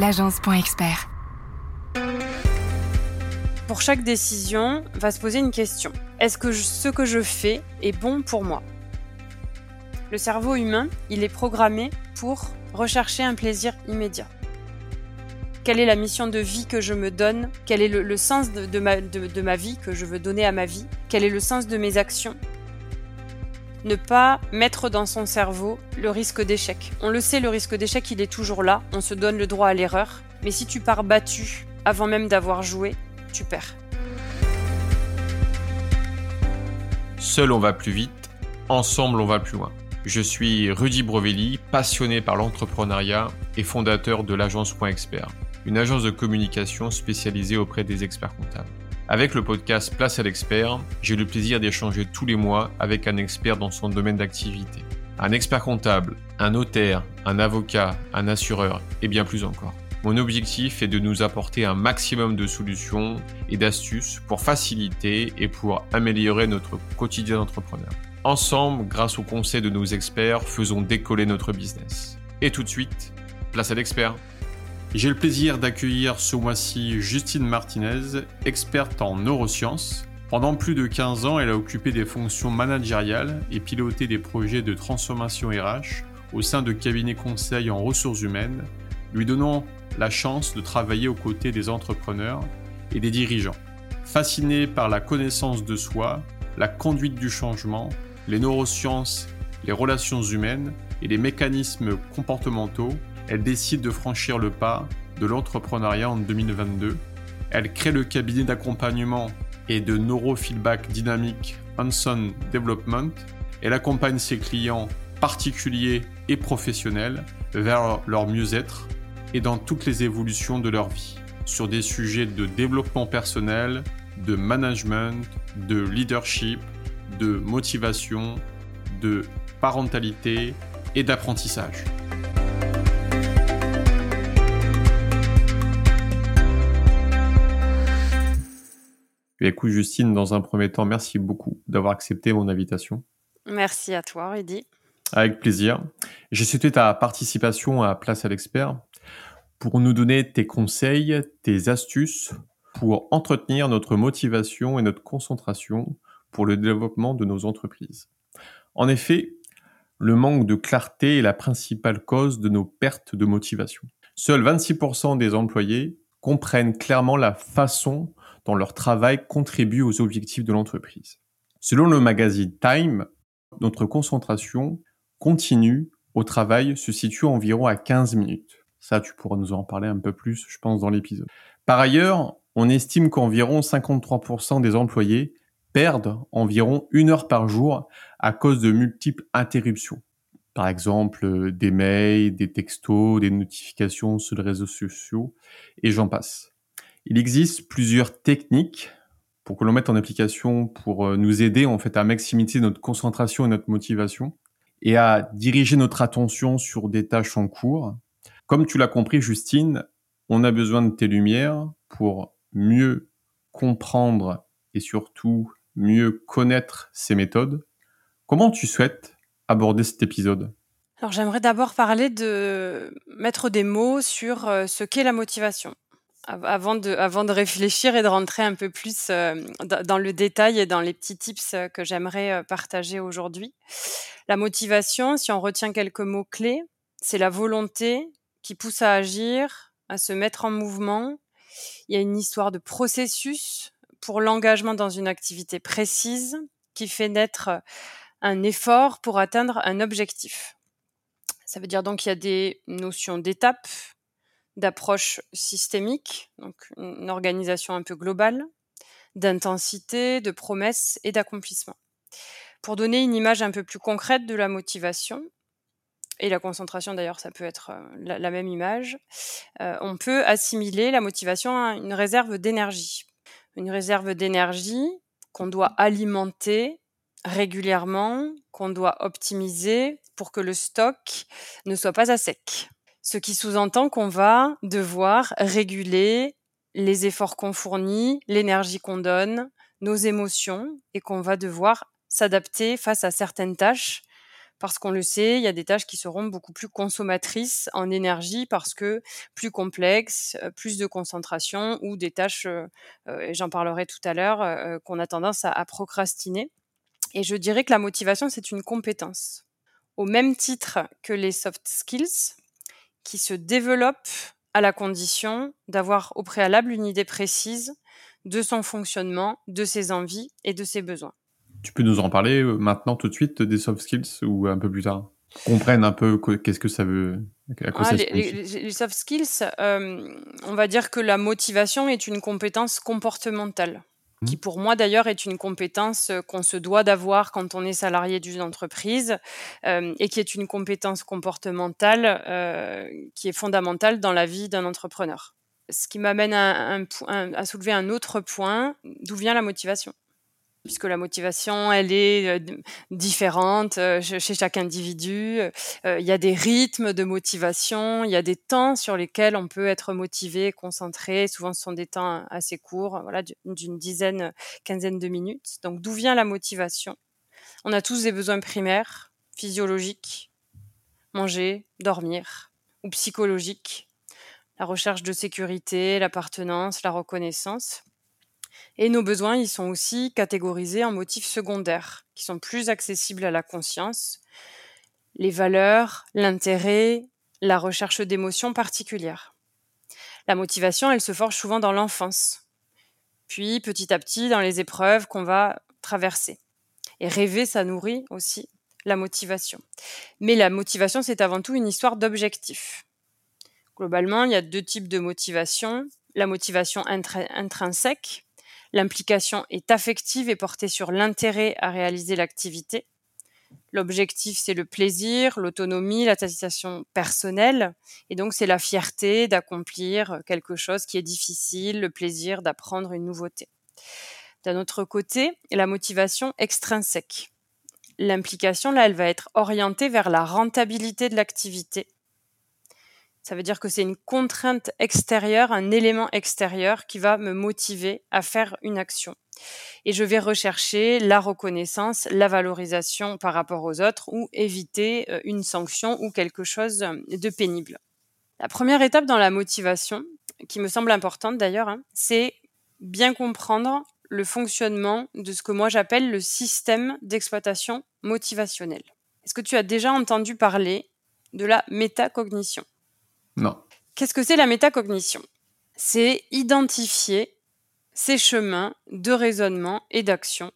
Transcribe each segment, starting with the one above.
l'agence.expert. Pour chaque décision, va se poser une question. Est-ce que ce que je fais est bon pour moi? Le cerveau humain, il est programmé pour rechercher un plaisir immédiat. Quelle est la mission de vie que je me donne? Quel est le, sens de, ma, de ma vie que je veux donner à ma vie? Quel est le sens de mes actions? Ne pas mettre dans son cerveau le risque d'échec. On le sait, le risque d'échec, il est toujours là, on se donne le droit à l'erreur, mais si tu pars battu avant même d'avoir joué, tu perds. Seul on va plus vite, ensemble on va plus loin. Je suis Rudy Brovelli, passionné par l'entrepreneuriat et fondateur de l'agence Point Expert, une agence de communication spécialisée auprès des experts comptables. Avec le podcast Place à l'expert, j'ai le plaisir d'échanger tous les mois avec un expert dans son domaine d'activité. Un expert comptable, un notaire, un avocat, un assureur et bien plus encore. Mon objectif est de nous apporter un maximum de solutions et d'astuces pour faciliter et pour améliorer notre quotidien d'entrepreneur. Ensemble, grâce aux conseils de nos experts, faisons décoller notre business. Et tout de suite, place à l'expert. J'ai le plaisir d'accueillir ce mois-ci Justine Martinez, experte en neurosciences. Pendant plus de 15 ans, elle a occupé des fonctions managériales et piloté des projets de transformation RH au sein de cabinets conseils en ressources humaines, lui donnant la chance de travailler aux côtés des entrepreneurs et des dirigeants. Fascinée par la connaissance de soi, la conduite du changement, les neurosciences, les relations humaines et les mécanismes comportementaux, elle décide de franchir le pas de l'entrepreneuriat en 2022. Elle crée le cabinet d'accompagnement et de neurofeedback dynamique Hanson Development. Elle accompagne ses clients particuliers et professionnels vers leur mieux-être et dans toutes les évolutions de leur vie, sur des sujets de développement personnel, de management, de leadership, de motivation, de parentalité et d'apprentissage. Écoute Justine, dans un premier temps, merci beaucoup d'avoir accepté mon invitation. Merci à toi, Rudy. Avec plaisir. J'ai souhaité ta participation à Place à l'expert pour nous donner tes conseils, tes astuces pour entretenir notre motivation et notre concentration pour le développement de nos entreprises. En effet, le manque de clarté est la principale cause de nos pertes de motivation. Seuls 26% des employés comprennent clairement la façon dont leur travail contribue aux objectifs de l'entreprise. Selon le magazine Time, notre concentration continue au travail se situe environ à 15 minutes. Ça, tu pourras nous en parler un peu plus, je pense, dans l'épisode. Par ailleurs, on estime qu'environ 53% des employés perdent environ une heure par jour à cause de multiples interruptions. Par exemple, des mails, des textos, des notifications sur les réseaux sociaux, et j'en passe. Il existe plusieurs techniques pour que l'on mette en application pour euh, nous aider en fait à maximiser notre concentration et notre motivation et à diriger notre attention sur des tâches en cours comme tu l'as compris, Justine, on a besoin de tes lumières pour mieux comprendre et surtout mieux connaître ces méthodes. Comment tu souhaites aborder cet épisode? Alors j'aimerais d'abord parler de mettre des mots sur euh, ce qu'est la motivation. Avant de, réfléchir et de rentrer un peu plus euh, dans le détail et dans les petits tips que j'aimerais euh, partager aujourd'hui. La motivation, si on retient quelques mots clés, c'est la volonté qui pousse à agir, à se mettre en mouvement. Il y a une histoire de processus pour l'engagement dans une activité précise qui fait naître un effort pour atteindre un objectif. Ça veut dire donc qu'il y a des notions d'étapes, d'approche systémique, donc une organisation un peu globale, d'intensité, de promesses et d'accomplissement. Pour donner une image un peu plus concrète de la motivation, et la concentration d'ailleurs, ça peut être euh, la, même image, euh, on peut assimiler la motivation à une réserve d'énergie. Une réserve d'énergie qu'on doit alimenter régulièrement, qu'on doit optimiser pour que le stock ne soit pas à sec. Ce qui sous-entend qu'on va devoir réguler les efforts qu'on fournit, l'énergie qu'on donne, nos émotions, et qu'on va devoir s'adapter face à certaines tâches Parce qu'on le sait, il y a des tâches qui seront beaucoup plus consommatrices en énergie parce que plus complexes, plus de concentration ou des tâches, et j'en parlerai tout à l'heure, qu'on a tendance à procrastiner. Et je dirais que la motivation, c'est une compétence. Au même titre que les soft skills, qui se développent à la condition d'avoir au préalable une idée précise de son fonctionnement, de ses envies et de ses besoins. Tu peux nous en parler euh, maintenant tout de suite des soft skills ou un peu plus tard? Comprenne un peu qu'est-ce que ça veut. À quoi ah, les, soft skills, euh, on va dire que la motivation est une compétence comportementale qui mmh. pour moi d'ailleurs est une compétence euh, qu'on se doit d'avoir quand on est salarié d'une entreprise euh, et qui est une compétence comportementale euh, qui est fondamentale dans la vie d'un entrepreneur. Ce qui m'amène à, soulever un autre point, d'où vient la motivation? Puisque la motivation, elle est euh, différente euh, chez chaque individu. Euh, il y a des rythmes de motivation, il y a des temps sur lesquels on peut être motivé, concentré. Souvent, ce sont des temps assez courts, voilà, d'une dizaine, quinzaine de minutes. Donc, d'où vient la motivation? On a tous des besoins primaires, physiologiques, manger, dormir, ou psychologiques, la recherche de sécurité, l'appartenance, la reconnaissance. Et nos besoins, ils sont aussi catégorisés en motifs secondaires, qui sont plus accessibles à la conscience, les valeurs, l'intérêt, la recherche d'émotions particulières. La motivation, elle se forge souvent dans l'enfance, puis petit à petit dans les épreuves qu'on va traverser. Et rêver, ça nourrit aussi la motivation. Mais la motivation, c'est avant tout une histoire d'objectifs. Globalement, il y a deux types de motivation. La motivation intrinsèque, L'implication est affective et portée sur l'intérêt à réaliser l'activité. L'objectif, c'est le plaisir, l'autonomie, la satisfaction personnelle. Et donc, c'est la fierté d'accomplir quelque chose qui est difficile, le plaisir d'apprendre une nouveauté. D'un autre côté, la motivation extrinsèque. L'implication, là, elle va être orientée vers la rentabilité de l'activité ça veut dire que c'est une contrainte extérieure, un élément extérieur qui va me motiver à faire une action. Et je vais rechercher la reconnaissance, la valorisation par rapport aux autres ou éviter euh, une sanction ou quelque chose de pénible. La première étape dans la motivation, qui me semble importante d'ailleurs, hein, c'est bien comprendre le fonctionnement de ce que moi j'appelle le système d'exploitation motivationnel. Est-ce que tu as déjà entendu parler de la métacognition? Qu'est-ce que c'est la métacognition? C'est identifier ces chemins de raisonnement et d'action.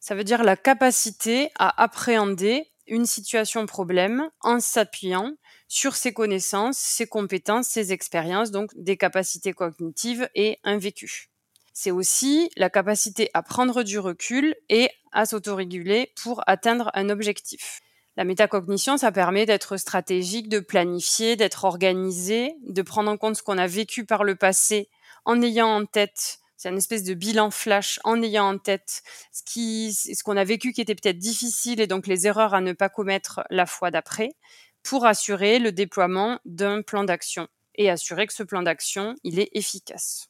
Ça veut dire la capacité à appréhender une situation problème en s'appuyant sur ses connaissances, ses compétences, ses expériences, donc des capacités cognitives et un vécu. C'est aussi la capacité à prendre du recul et à s'autoréguler pour atteindre un objectif. La métacognition, ça permet d'être stratégique, de planifier, d'être organisé, de prendre en compte ce qu'on a vécu par le passé en ayant en tête c'est une espèce de bilan flash en ayant en tête ce ce qu'on a vécu qui était peut-être difficile et donc les erreurs à ne pas commettre la fois d'après pour assurer le déploiement d'un plan d'action et assurer que ce plan d'action, il est efficace.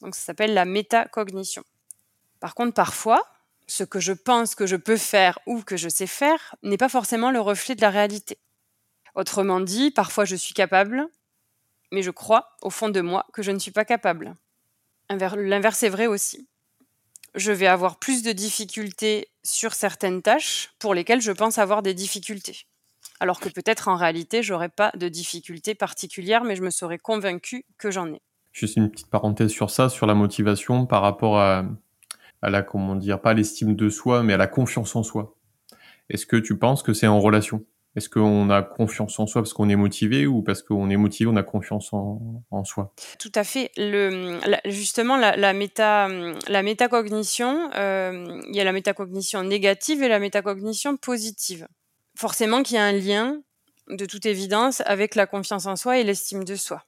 Donc ça s'appelle la métacognition. Par contre, parfois, ce que je pense que je peux faire ou que je sais faire n'est pas forcément le reflet de la réalité. Autrement dit, parfois je suis capable, mais je crois au fond de moi que je ne suis pas capable. L'inverse est vrai aussi. Je vais avoir plus de difficultés sur certaines tâches pour lesquelles je pense avoir des difficultés. Alors que peut-être en réalité, j'aurais pas de difficultés particulières, mais je me serais convaincu que j'en ai. Juste une petite parenthèse sur ça, sur la motivation par rapport à à la, comment dire, pas l'estime de soi, mais à la confiance en soi. Est-ce que tu penses que c'est en relation? Est-ce qu'on a confiance en soi parce qu'on est motivé ou parce qu'on est motivé, on a confiance en, soi? Tout à fait. Le, justement, la, méta, la métacognition, euh, il y a la métacognition négative et la métacognition positive. Forcément qu'il y a un lien, de toute évidence, avec la confiance en soi et l'estime de soi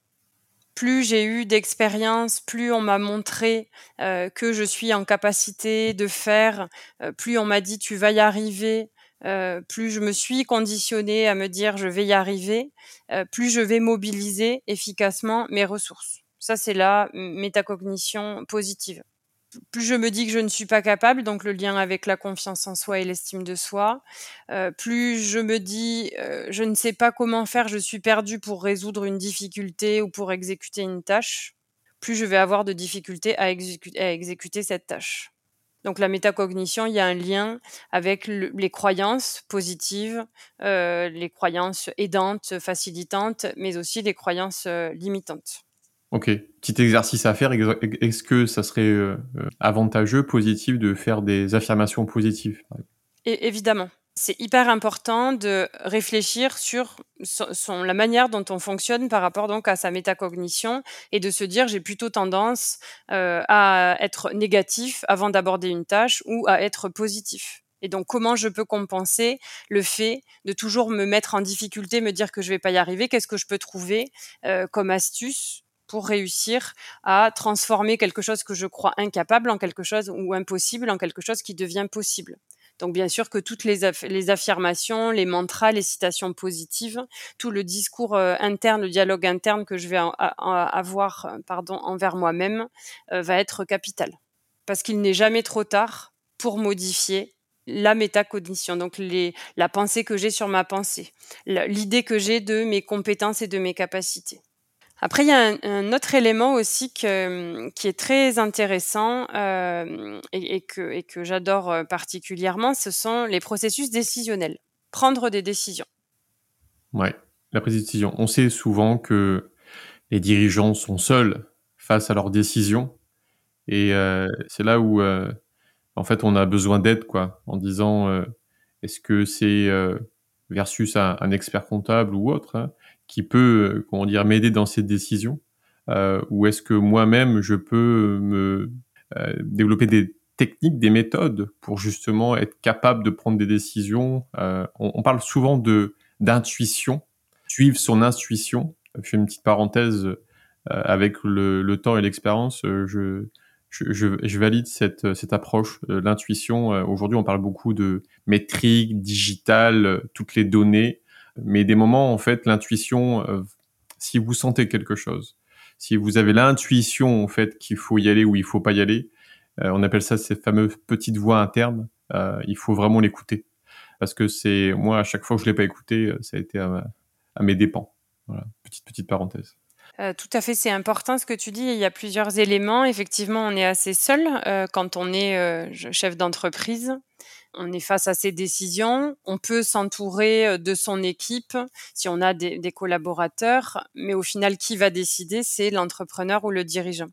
plus j'ai eu d'expérience, plus on m'a montré euh, que je suis en capacité de faire, euh, plus on m'a dit tu vas y arriver, euh, plus je me suis conditionnée à me dire je vais y arriver, plus je vais mobiliser efficacement mes ressources. Ça, c'est la métacognition positive. Plus je me dis que je ne suis pas capable, donc le lien avec la confiance en soi et l'estime de soi, euh, plus je me dis euh, je ne sais pas comment faire, je suis perdu pour résoudre une difficulté ou pour exécuter une tâche, plus je vais avoir de difficultés à, exécuter cette tâche. Donc la métacognition, il y a un lien avec les croyances positives, euh, les croyances aidantes, facilitantes, mais aussi les croyances limitantes. Ok, petit exercice à faire. Est-ce que ça serait euh, avantageux, positif de faire des affirmations positives? Évidemment. C'est hyper important de réfléchir sur la manière dont on fonctionne par rapport donc à sa métacognition et de se dire j'ai plutôt tendance euh, à être négatif avant d'aborder une tâche ou à être positif. Et donc, comment je peux compenser le fait de toujours me mettre en difficulté, me dire que je vais pas y arriver Qu'est-ce que je peux trouver euh, comme astuce pour réussir à transformer quelque chose que je crois incapable en quelque chose ou impossible en quelque chose qui devient possible. Donc bien sûr que toutes les, affirmations, les mantras, les citations positives, tout le discours euh, interne, le dialogue interne que je vais avoir pardon, envers moi-même euh, va être capital. Parce qu'il n'est jamais trop tard pour modifier la métacognition, donc la pensée que j'ai sur ma pensée, l'idée que j'ai de mes compétences et de mes capacités. Après, il y a un, autre élément aussi qui est très intéressant euh, et, que, j'adore euh, particulièrement, ce sont les processus décisionnels. Prendre des décisions. Ouais, la prise de décision. On sait souvent que les dirigeants sont seuls face à leurs décisions. Et euh, c'est là où, en fait, on a besoin d'aide, quoi, en disant est-ce que c'est versus un, un, expert comptable ou autre hein, qui peut, euh, comment dire, m'aider dans ces décisions euh, Ou est-ce que moi-même, je peux me euh, développer des techniques, des méthodes pour justement être capable de prendre des décisions on, parle souvent de d'intuition, suivre son intuition. Je fais une petite parenthèse avec le, le, temps et l'expérience. Je, je, je, je, valide cette, cette approche, l'intuition. Aujourd'hui, on parle beaucoup de métriques, digital, toutes les données mais des moments, en fait, l'intuition, euh, si vous sentez quelque chose, si vous avez l'intuition, en fait, qu'il faut y aller ou il faut pas y aller, euh, on appelle ça ces fameuses petites voix internes, euh, il faut vraiment l'écouter. Parce que c'est, moi, à chaque fois que je l'ai pas écouté, ça a été à, mes dépens. Voilà, petite, petite parenthèse. Tout à fait, c'est important ce que tu dis. Il y a plusieurs éléments. Effectivement, on est assez seul quand on est chef d'entreprise on est face à ces décisions. On peut s'entourer euh, de son équipe si on a des, des, collaborateurs, mais au final, qui va décider, c'est l'entrepreneur ou le dirigeant.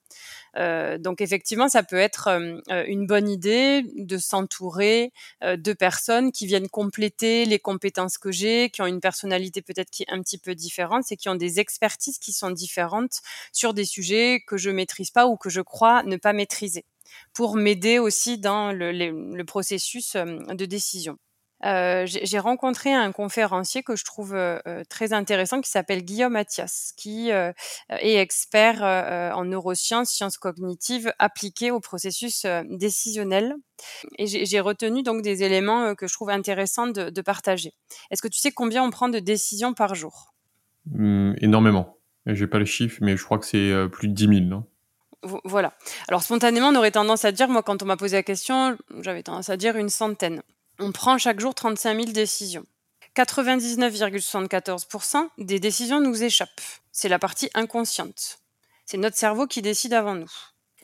Euh, donc effectivement, ça peut être euh, une bonne idée de s'entourer euh, de personnes qui viennent compléter les compétences que j'ai, qui ont une personnalité peut-être qui est un petit peu différente et qui ont des expertises qui sont différentes sur des sujets que je maîtrise pas ou que je crois ne pas maîtriser pour m'aider aussi dans le, processus de décision. Euh, j'ai rencontré un conférencier que je trouve euh, très intéressant qui s'appelle Guillaume Mathias, qui euh, est expert en neurosciences, sciences cognitives appliquées au processus décisionnel. Et j'ai retenu donc des éléments que je trouve intéressants de, partager. Est-ce que tu sais combien on prend de décisions par jour? Mmh, Énormément. J'ai pas le chiffre, mais je crois que c'est plus de 10 000, non voilà. Alors spontanément, on aurait tendance à dire, moi quand on m'a posé la question, j'avais tendance à dire une centaine. On prend chaque jour 35 000 décisions. 99,74% des décisions nous échappent. C'est la partie inconsciente. C'est notre cerveau qui décide avant nous.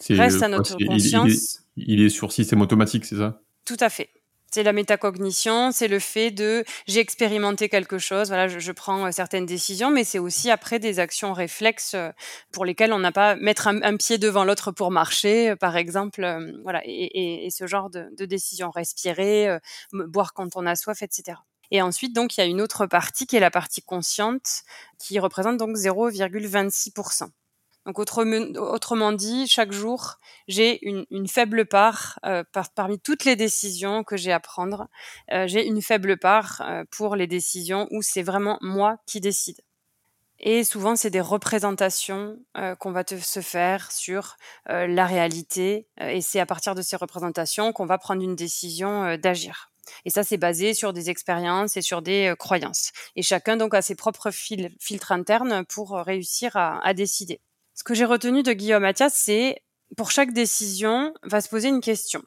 Reste à notre conscience. Il, il, il est sur système automatique, c'est ça? Tout à fait. C'est la métacognition, c'est le fait de j'ai expérimenté quelque chose, voilà, je, je prends euh, certaines décisions, mais c'est aussi après des actions réflexes euh, pour lesquelles on n'a pas mettre un, pied devant l'autre pour marcher, euh, par exemple, voilà, et, et, et ce genre de, de décisions, respirer, boire quand on a soif, etc. Et ensuite, donc, il y a une autre partie qui est la partie consciente, qui représente donc 0,26%. Donc autrement, dit, chaque jour, j'ai une, faible part euh, par, parmi toutes les décisions que j'ai à prendre. Euh, j'ai une faible part euh, pour les décisions où c'est vraiment moi qui décide. Et souvent, c'est des représentations qu'on va se faire sur la réalité. et c'est à partir de ces représentations qu'on va prendre une décision d'agir. Et ça, c'est basé sur des expériences et sur des croyances. Et chacun donc a ses propres filtres internes pour réussir à décider. Ce que j'ai retenu de Guillaume Mathias, c'est pour chaque décision, va se poser une question.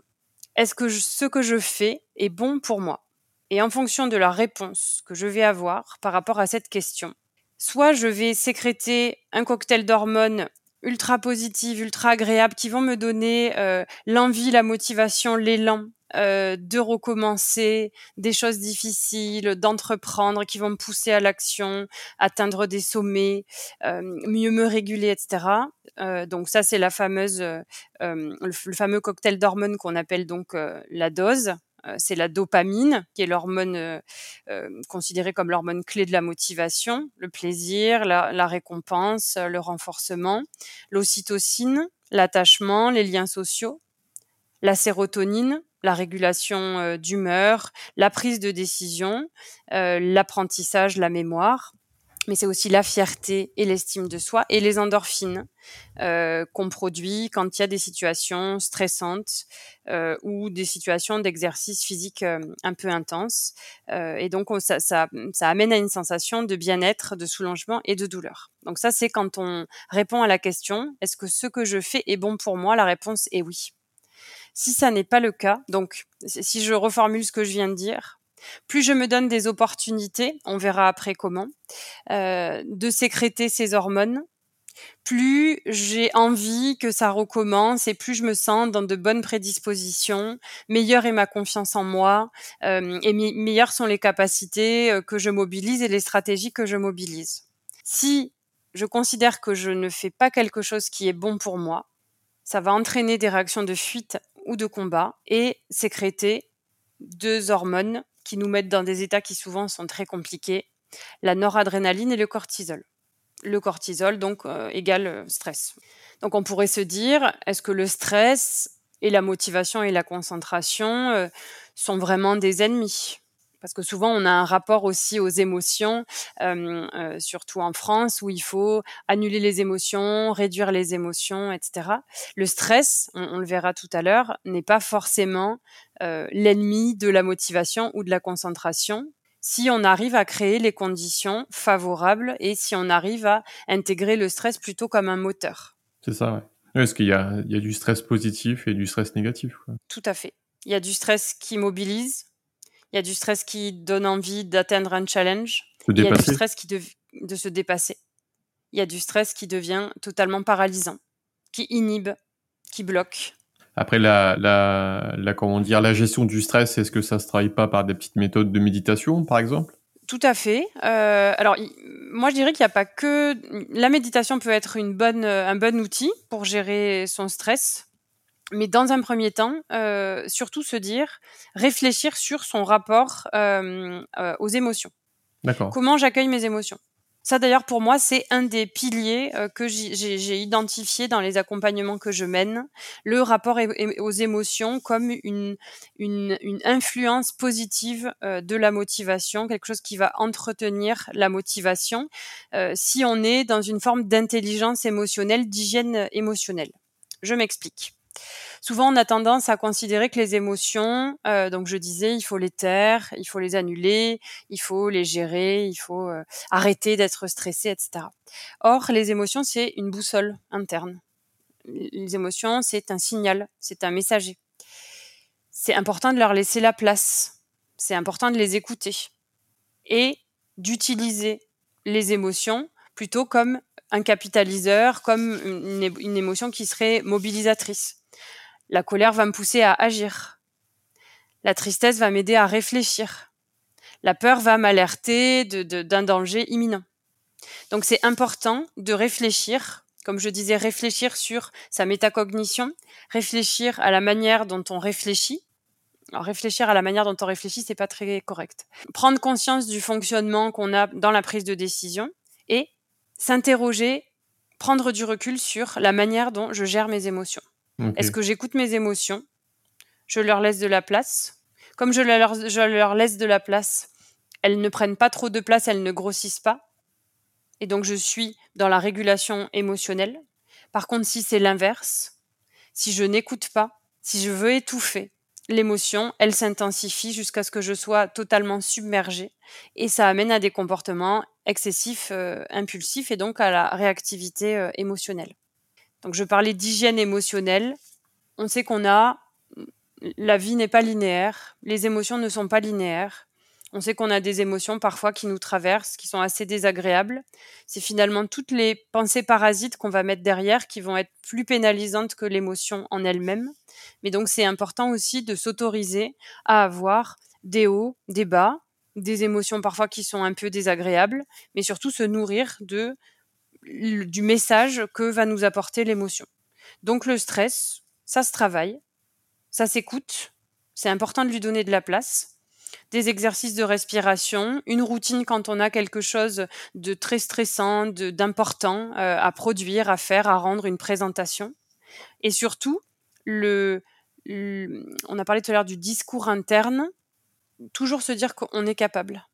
Est-ce que ce que je fais est bon pour moi? Et en fonction de la réponse que je vais avoir par rapport à cette question, soit je vais sécréter un cocktail d'hormones ultra positives, ultra agréables, qui vont me donner euh, l'envie, la motivation, l'élan euh, de recommencer des choses difficiles, d'entreprendre, qui vont me pousser à l'action, atteindre des sommets, euh, mieux me réguler, etc. Euh, donc ça, c'est la fameuse, le, le, fameux cocktail d'hormones qu'on appelle donc la dose. c'est la dopamine, qui est l'hormone considérée comme l'hormone clé de la motivation, le plaisir, la, la récompense, le renforcement, l'ocytocine, l'attachement, les liens sociaux, la sérotonine, la régulation euh, d'humeur, la prise de décision, euh, l'apprentissage, la mémoire. Mais c'est aussi la fierté et l'estime de soi et les endorphines euh, qu'on produit quand il y a des situations stressantes ou des situations d'exercice physique un peu intense. et donc ça, ça, ça amène à une sensation de bien-être, de soulagement et de douleur. Donc ça, c'est quand on répond à la question est-ce que ce que je fais est bon pour moi? La réponse est oui. Si ça n'est pas le cas, donc si je reformule ce que je viens de dire, plus je me donne des opportunités, on verra après comment, euh, de sécréter ces hormones, plus j'ai envie que ça recommence et plus je me sens dans de bonnes prédispositions, meilleure est ma confiance en moi euh, et meilleures sont les capacités euh, que je mobilise et les stratégies que je mobilise. Si je considère que je ne fais pas quelque chose qui est bon pour moi, ça va entraîner des réactions de fuite ou de combat et sécréter deux hormones qui nous mettent dans des états qui souvent sont très compliqués, la noradrénaline et le cortisol. Le cortisol, donc, euh, égale euh, stress. Donc, on pourrait se dire, est-ce que le stress et la motivation et la concentration euh, sont vraiment des ennemis? Parce que souvent on a un rapport aussi aux émotions, euh, euh, surtout en France, où il faut annuler les émotions, réduire les émotions, etc. Le stress, on, le verra tout à l'heure, n'est pas forcément euh, l'ennemi de la motivation ou de la concentration, si on arrive à créer les conditions favorables et si on arrive à intégrer le stress plutôt comme un moteur. C'est ça, ouais. Parce qu'il y a, il y a du stress positif et du stress négatif. Quoi. Tout à fait. Il y a du stress qui mobilise, il y a du stress qui donne envie d'atteindre un challenge. il y a du stress qui de, de se dépasser. Il y a du stress qui devient totalement paralysant, qui inhibe, qui bloque. Après, la, la, la, comment dire, la gestion du stress, est-ce que ça se travaille pas par des petites méthodes de méditation, par exemple? Tout à fait. Euh, alors, moi, je dirais qu'il n'y a pas que... La méditation peut être une bonne, un bon outil pour gérer son stress, mais dans un premier temps, euh, surtout se dire, réfléchir sur son rapport euh, euh, aux émotions. D'accord. Comment j'accueille mes émotions? Ça d'ailleurs pour moi c'est un des piliers que j'ai identifié dans les accompagnements que je mène, le rapport aux émotions comme une, une, une influence positive de la motivation, quelque chose qui va entretenir la motivation si on est dans une forme d'intelligence émotionnelle, d'hygiène émotionnelle. Je m'explique. Souvent, on a tendance à considérer que les émotions, euh, donc je disais, il faut les taire, il faut les annuler, il faut les gérer, il faut euh, arrêter d'être stressé, etc. Or, les émotions, c'est une boussole interne. Les émotions, c'est un signal, c'est un messager. C'est important de leur laisser la place. C'est important de les écouter et d'utiliser les émotions plutôt comme un capitaliseur, comme une, une émotion qui serait mobilisatrice. La colère va me pousser à agir. La tristesse va m'aider à réfléchir. La peur va m'alerter d'un danger imminent. Donc c'est important de réfléchir, comme je disais, réfléchir sur sa métacognition, réfléchir à la manière dont on réfléchit. Alors, réfléchir à la manière dont on réfléchit, c'est pas très correct. Prendre conscience du fonctionnement qu'on a dans la prise de décision et s'interroger, prendre du recul sur la manière dont je gère mes émotions. Est-ce que j'écoute mes émotions? Je leur laisse de la place? Comme je leur, laisse de la place, elles ne prennent pas trop de place, elles ne grossissent pas? Et donc je suis dans la régulation émotionnelle. Par contre, si c'est l'inverse, si je n'écoute pas, si je veux étouffer, l'émotion, elle s'intensifie jusqu'à ce que je sois totalement submergée. Et ça amène à des comportements excessifs, euh, impulsifs et donc à la réactivité euh, émotionnelle. Donc je parlais d'hygiène émotionnelle. On sait qu'on a la vie n'est pas linéaire, les émotions ne sont pas linéaires. On sait qu'on a des émotions parfois qui nous traversent, qui sont assez désagréables. C'est finalement toutes les pensées parasites qu'on va mettre derrière qui vont être plus pénalisantes que l'émotion en elle-même. Mais donc c'est important aussi de s'autoriser à avoir des hauts, des bas, des émotions parfois qui sont un peu désagréables, mais surtout se nourrir de du message que va nous apporter l'émotion. Donc le stress, ça se travaille, ça s'écoute, c'est important de lui donner de la place des exercices de respiration, une routine quand on a quelque chose de très stressant, d'important euh, à produire, à faire, à rendre une présentation. Et surtout, le, on a parlé tout à l'heure du discours interne, toujours se dire qu'on est capable.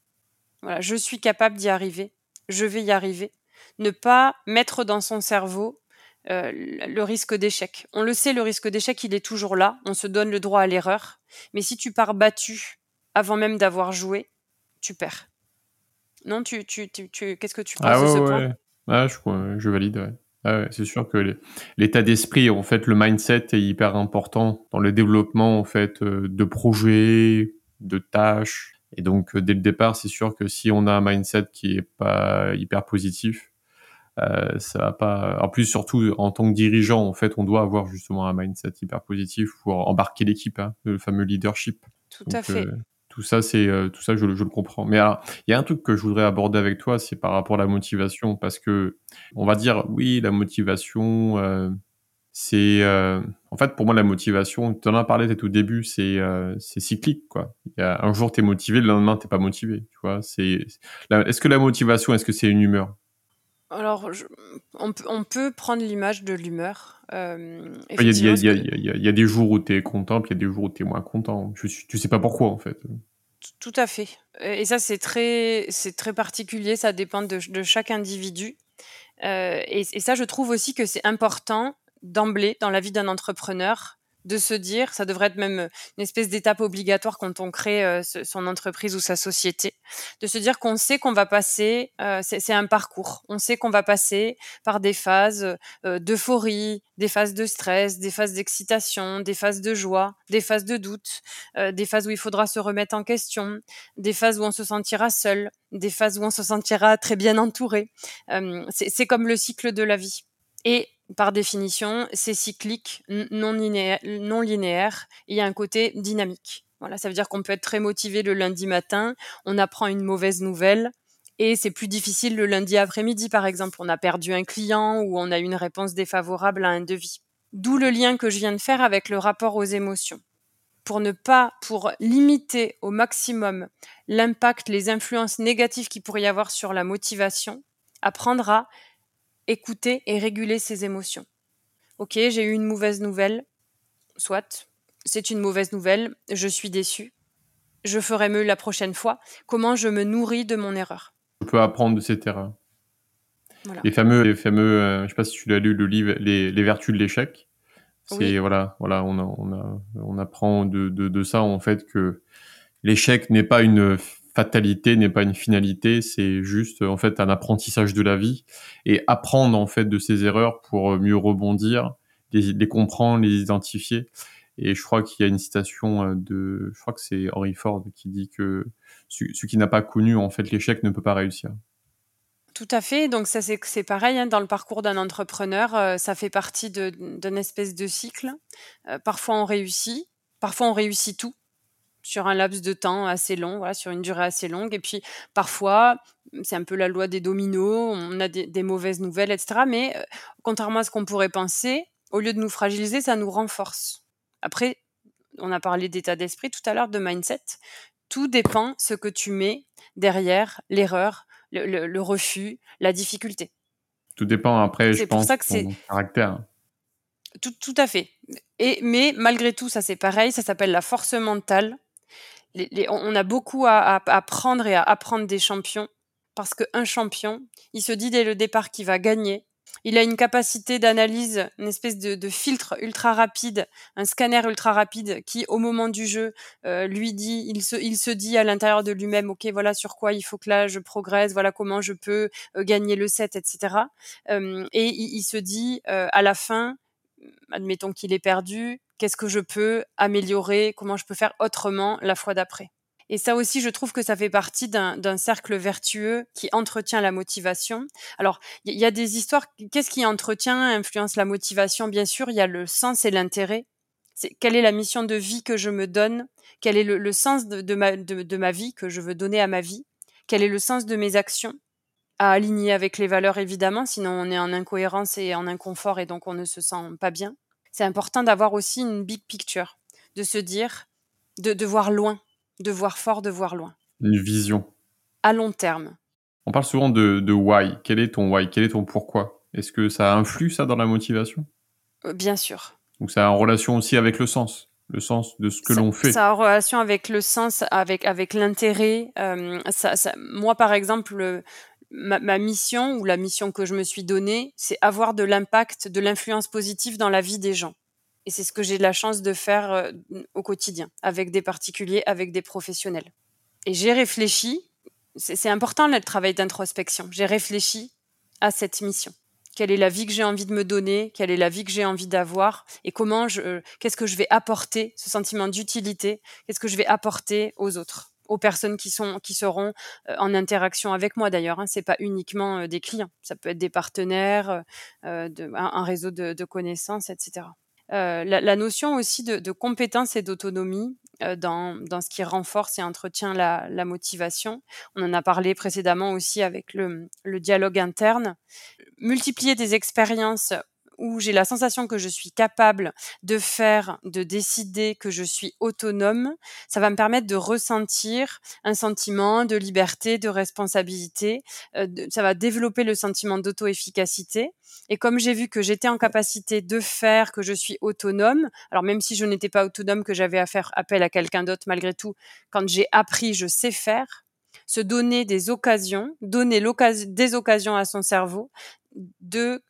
Voilà, je suis capable d'y arriver, je vais y arriver. Ne pas mettre dans son cerveau euh, le risque d'échec. On le sait, le risque d'échec, il est toujours là. On se donne le droit à l'erreur. Mais si tu pars battu avant même d'avoir joué, tu perds. Non, tu, tu, tu, qu'est-ce que tu penses ah de ce point? ah, je, je valide. Ah c'est sûr que l'état d'esprit, en fait, le mindset est hyper important dans le développement en fait euh, de projets, de tâches. Et donc euh, dès le départ, c'est sûr que si on a un mindset qui est pas hyper positif, euh, ça va pas. En plus, surtout en tant que dirigeant, en fait, on doit avoir justement un mindset hyper positif pour embarquer l'équipe, hein, le fameux leadership. Tout à fait tout ça, c'est euh, tout ça, je, je, le comprends. Mais il y a un truc que je voudrais aborder avec toi, c'est par rapport à la motivation, parce que on va dire oui, la motivation, euh, c'est euh, en fait pour moi la motivation. Tu en as parlé peut-être au début, c'est c'est cyclique quoi. Il y a un jour t'es motivé, le lendemain t'es pas motivé. Tu vois, c'est est-ce que la motivation, est-ce que c'est une humeur? Alors, on, on, peut prendre l'image de l'humeur. il y, a des jours où tu es content, puis il y a des jours où tu es moins content. Tu, tu sais pas pourquoi, en fait. Tout à fait. Et ça, c'est très, c'est très particulier. Ça dépend de, de chaque individu. Euh, et, et, ça, je trouve aussi que c'est important d'emblée dans la vie d'un entrepreneur de se dire, ça devrait être même euh, une espèce d'étape obligatoire quand on crée euh, son entreprise ou sa société, de se dire qu'on sait qu'on va passer, euh, c'est un parcours, on sait qu'on va passer par des phases d'euphorie, des phases de stress, des phases d'excitation, des phases de joie, des phases de doute, des phases où il faudra se remettre en question, des phases où on se sentira seul, des phases où on se sentira très bien entouré. c'est comme le cycle de la vie. Et par définition, c'est cyclique, non linéaire, linéaire. il y a un côté dynamique. Voilà, ça veut dire qu'on peut être très motivé le lundi matin, on apprend une mauvaise nouvelle et c'est plus difficile le lundi après-midi, par exemple. On a perdu un client ou on a une réponse défavorable à un devis. D'où le lien que je viens de faire avec le rapport aux émotions. Pour ne pas, pour limiter au maximum l'impact, les influences négatives qu'il pourrait y avoir sur la motivation, apprendre à écouter et réguler ses émotions. Ok, j'ai eu une mauvaise nouvelle, soit, c'est une mauvaise nouvelle, je suis déçu, je ferai mieux la prochaine fois. Comment je me nourris de mon erreur Je peux apprendre de cette erreur. Les fameux, les fameux, euh, je sais pas si tu l'as lu le livre, les, vertus de l'échec. C'est voilà, voilà, on, on, on apprend de, de, ça en fait que l'échec n'est pas une fatalité n'est pas une finalité, c'est juste en fait un apprentissage de la vie et apprendre en fait de ses erreurs pour mieux rebondir, les, comprendre, les identifier. Et je crois qu'il y a une citation euh, de, je crois que c'est Henry Ford qui dit que ce qui n'a pas connu en fait l'échec ne peut pas réussir. Tout à fait. Donc ça c'est pareil hein, dans le parcours d'un entrepreneur, euh, ça fait partie d'une espèce de cycle. Euh, parfois on réussit, parfois on réussit tout sur un laps de temps assez long, voilà, sur une durée assez longue. Et puis parfois, c'est un peu la loi des dominos, on a des, mauvaises nouvelles, etc. Mais euh, contrairement à ce qu'on pourrait penser, au lieu de nous fragiliser, ça nous renforce. Après, on a parlé d'état d'esprit tout à l'heure, de mindset. Tout dépend ce que tu mets derrière l'erreur, le, refus, la difficulté. Tout dépend après, je pense, de ton caractère. Tout, tout, à fait. Et, mais malgré tout, ça c'est pareil, ça s'appelle la force mentale on a beaucoup à, apprendre et à apprendre des champions parce qu'un champion, il se dit dès le départ qu'il va gagner Il a une capacité d'analyse, une espèce de, filtre ultra rapide, un scanner ultra rapide qui, au moment du jeu, euh, lui dit, il se, dit à l'intérieur de lui-même, ok, voilà sur quoi il faut que là je progresse, voilà comment je peux euh, gagner le set, etc. Euh, et il, se dit à la fin, admettons qu'il est perdu, qu'est-ce que je peux améliorer, comment je peux faire autrement la fois d'après. Et ça aussi, je trouve que ça fait partie d'un cercle vertueux qui entretient la motivation. Alors, il y, a des histoires. Qu'est-ce qui entretient, influence la motivation? Bien sûr, il y a le sens et l'intérêt. Quelle est la mission de vie que je me donne? Quel est le, sens de, ma, de ma vie que je veux donner à ma vie? Quel est le sens de mes actions? À aligner avec les valeurs évidemment, sinon on est en incohérence et en inconfort et donc on ne se sent pas bien. C'est important d'avoir aussi une big picture, de se dire, de, de voir loin, de voir fort, de voir loin. Une vision. À long terme. On parle souvent de, de why. Quel est ton why? Quel est ton pourquoi? Est-ce que ça influe ça dans la motivation? Euh, Bien sûr. Donc ça a en relation aussi avec le sens, le sens de ce que l'on fait? Ça a en relation avec le sens, avec avec l'intérêt. Euh, ça, moi par exemple, ma, mission ou la mission que je me suis donnée, c'est avoir de l'impact, de l'influence positive dans la vie des gens. Et c'est ce que j'ai la chance de faire euh, au quotidien, avec des particuliers, avec des professionnels. Et j'ai réfléchi, c'est important le travail d'introspection, j'ai réfléchi à cette mission. Quelle est la vie que j'ai envie de me donner? Quelle est la vie que j'ai envie d'avoir? Et comment je, qu'est-ce que je vais apporter? Ce sentiment d'utilité, qu'est-ce que je vais apporter aux autres? Aux personnes qui sont qui seront en interaction avec moi d'ailleurs. Hein. C'est pas uniquement des clients, ça peut être des partenaires, un, réseau de, connaissances, etc. La, notion aussi de, de compétence et d'autonomie dans, dans, ce qui renforce et entretient la, la, motivation. On en a parlé précédemment aussi avec le, le dialogue interne. Multiplier des expériences où j'ai la sensation que je suis capable de faire, de décider, que je suis autonome, ça va me permettre de ressentir un sentiment de liberté, de responsabilité. Euh, ça va développer le sentiment d'auto-efficacité. Et comme j'ai vu que j'étais en capacité de faire, que je suis autonome, alors même si je n'étais pas autonome, que j'avais à faire appel à quelqu'un d'autre, malgré tout, quand j'ai appris, je sais faire, se donner des occasions, donner des occasions à son cerveau de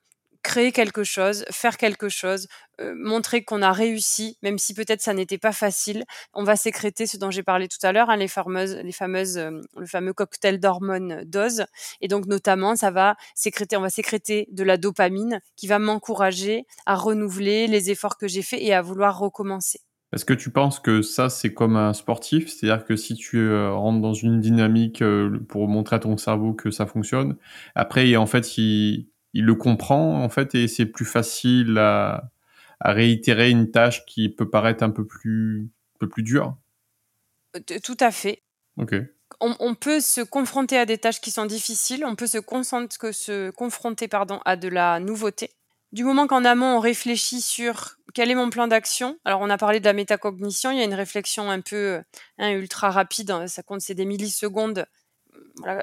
créer quelque chose, faire quelque chose, euh, montrer qu'on a réussi, même si peut-être ça n'était pas facile. On va sécréter ce dont j'ai parlé tout à l'heure, hein, les fameuses, euh, le fameux cocktail d'hormones dose. Et donc notamment, ça va sécréter, on va sécréter de la dopamine qui va m'encourager à renouveler les efforts que j'ai faits et à vouloir recommencer. Est-ce que tu penses que ça, c'est comme un sportif? C'est-à-dire que si tu euh, rentres dans une dynamique pour montrer à ton cerveau que ça fonctionne, après, en fait, il, il le comprend en fait et c'est plus facile à, réitérer une tâche qui peut paraître un peu plus, un peu plus dure. Tout à fait. Ok. On, peut se confronter à des tâches qui sont difficiles, on peut se, se confronter pardon, à de la nouveauté. Du moment qu'en amont, on réfléchit sur quel est mon plan d'action. Alors, on a parlé de la métacognition, il y a une réflexion un peu hein, ultra rapide, hein, ça compte, c'est des millisecondes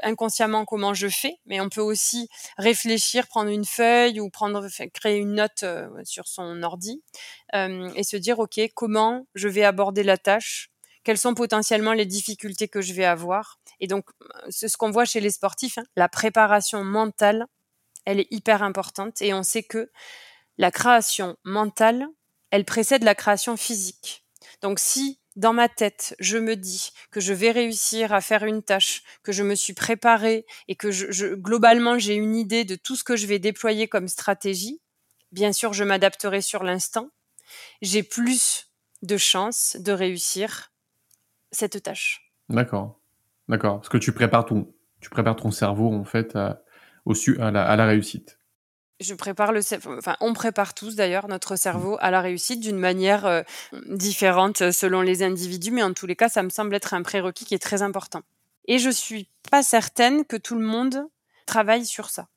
inconsciemment comment je fais, mais on peut aussi réfléchir, prendre une feuille ou prendre, créer une note euh, sur son ordi euh, et se dire ok comment je vais aborder la tâche, quelles sont potentiellement les difficultés que je vais avoir. Et donc c'est ce qu'on voit chez les sportifs, hein, la préparation mentale, elle est hyper importante et on sait que la création mentale, elle précède la création physique. Donc si dans ma tête, je me dis que je vais réussir à faire une tâche, que je me suis préparée et que globalement j'ai une idée de tout ce que je vais déployer comme stratégie, bien sûr je m'adapterai sur l'instant, j'ai plus de chances de réussir cette tâche. D'accord, d'accord. Parce que tu prépares ton, ton cerveau en fait au, à la réussite je prépare le, enfin, on prépare tous d'ailleurs notre cerveau à la réussite d'une manière euh, différente selon les individus, mais en tous les cas, ça me semble être un prérequis qui est très important. Et je suis pas certaine que tout le monde travaille sur ça.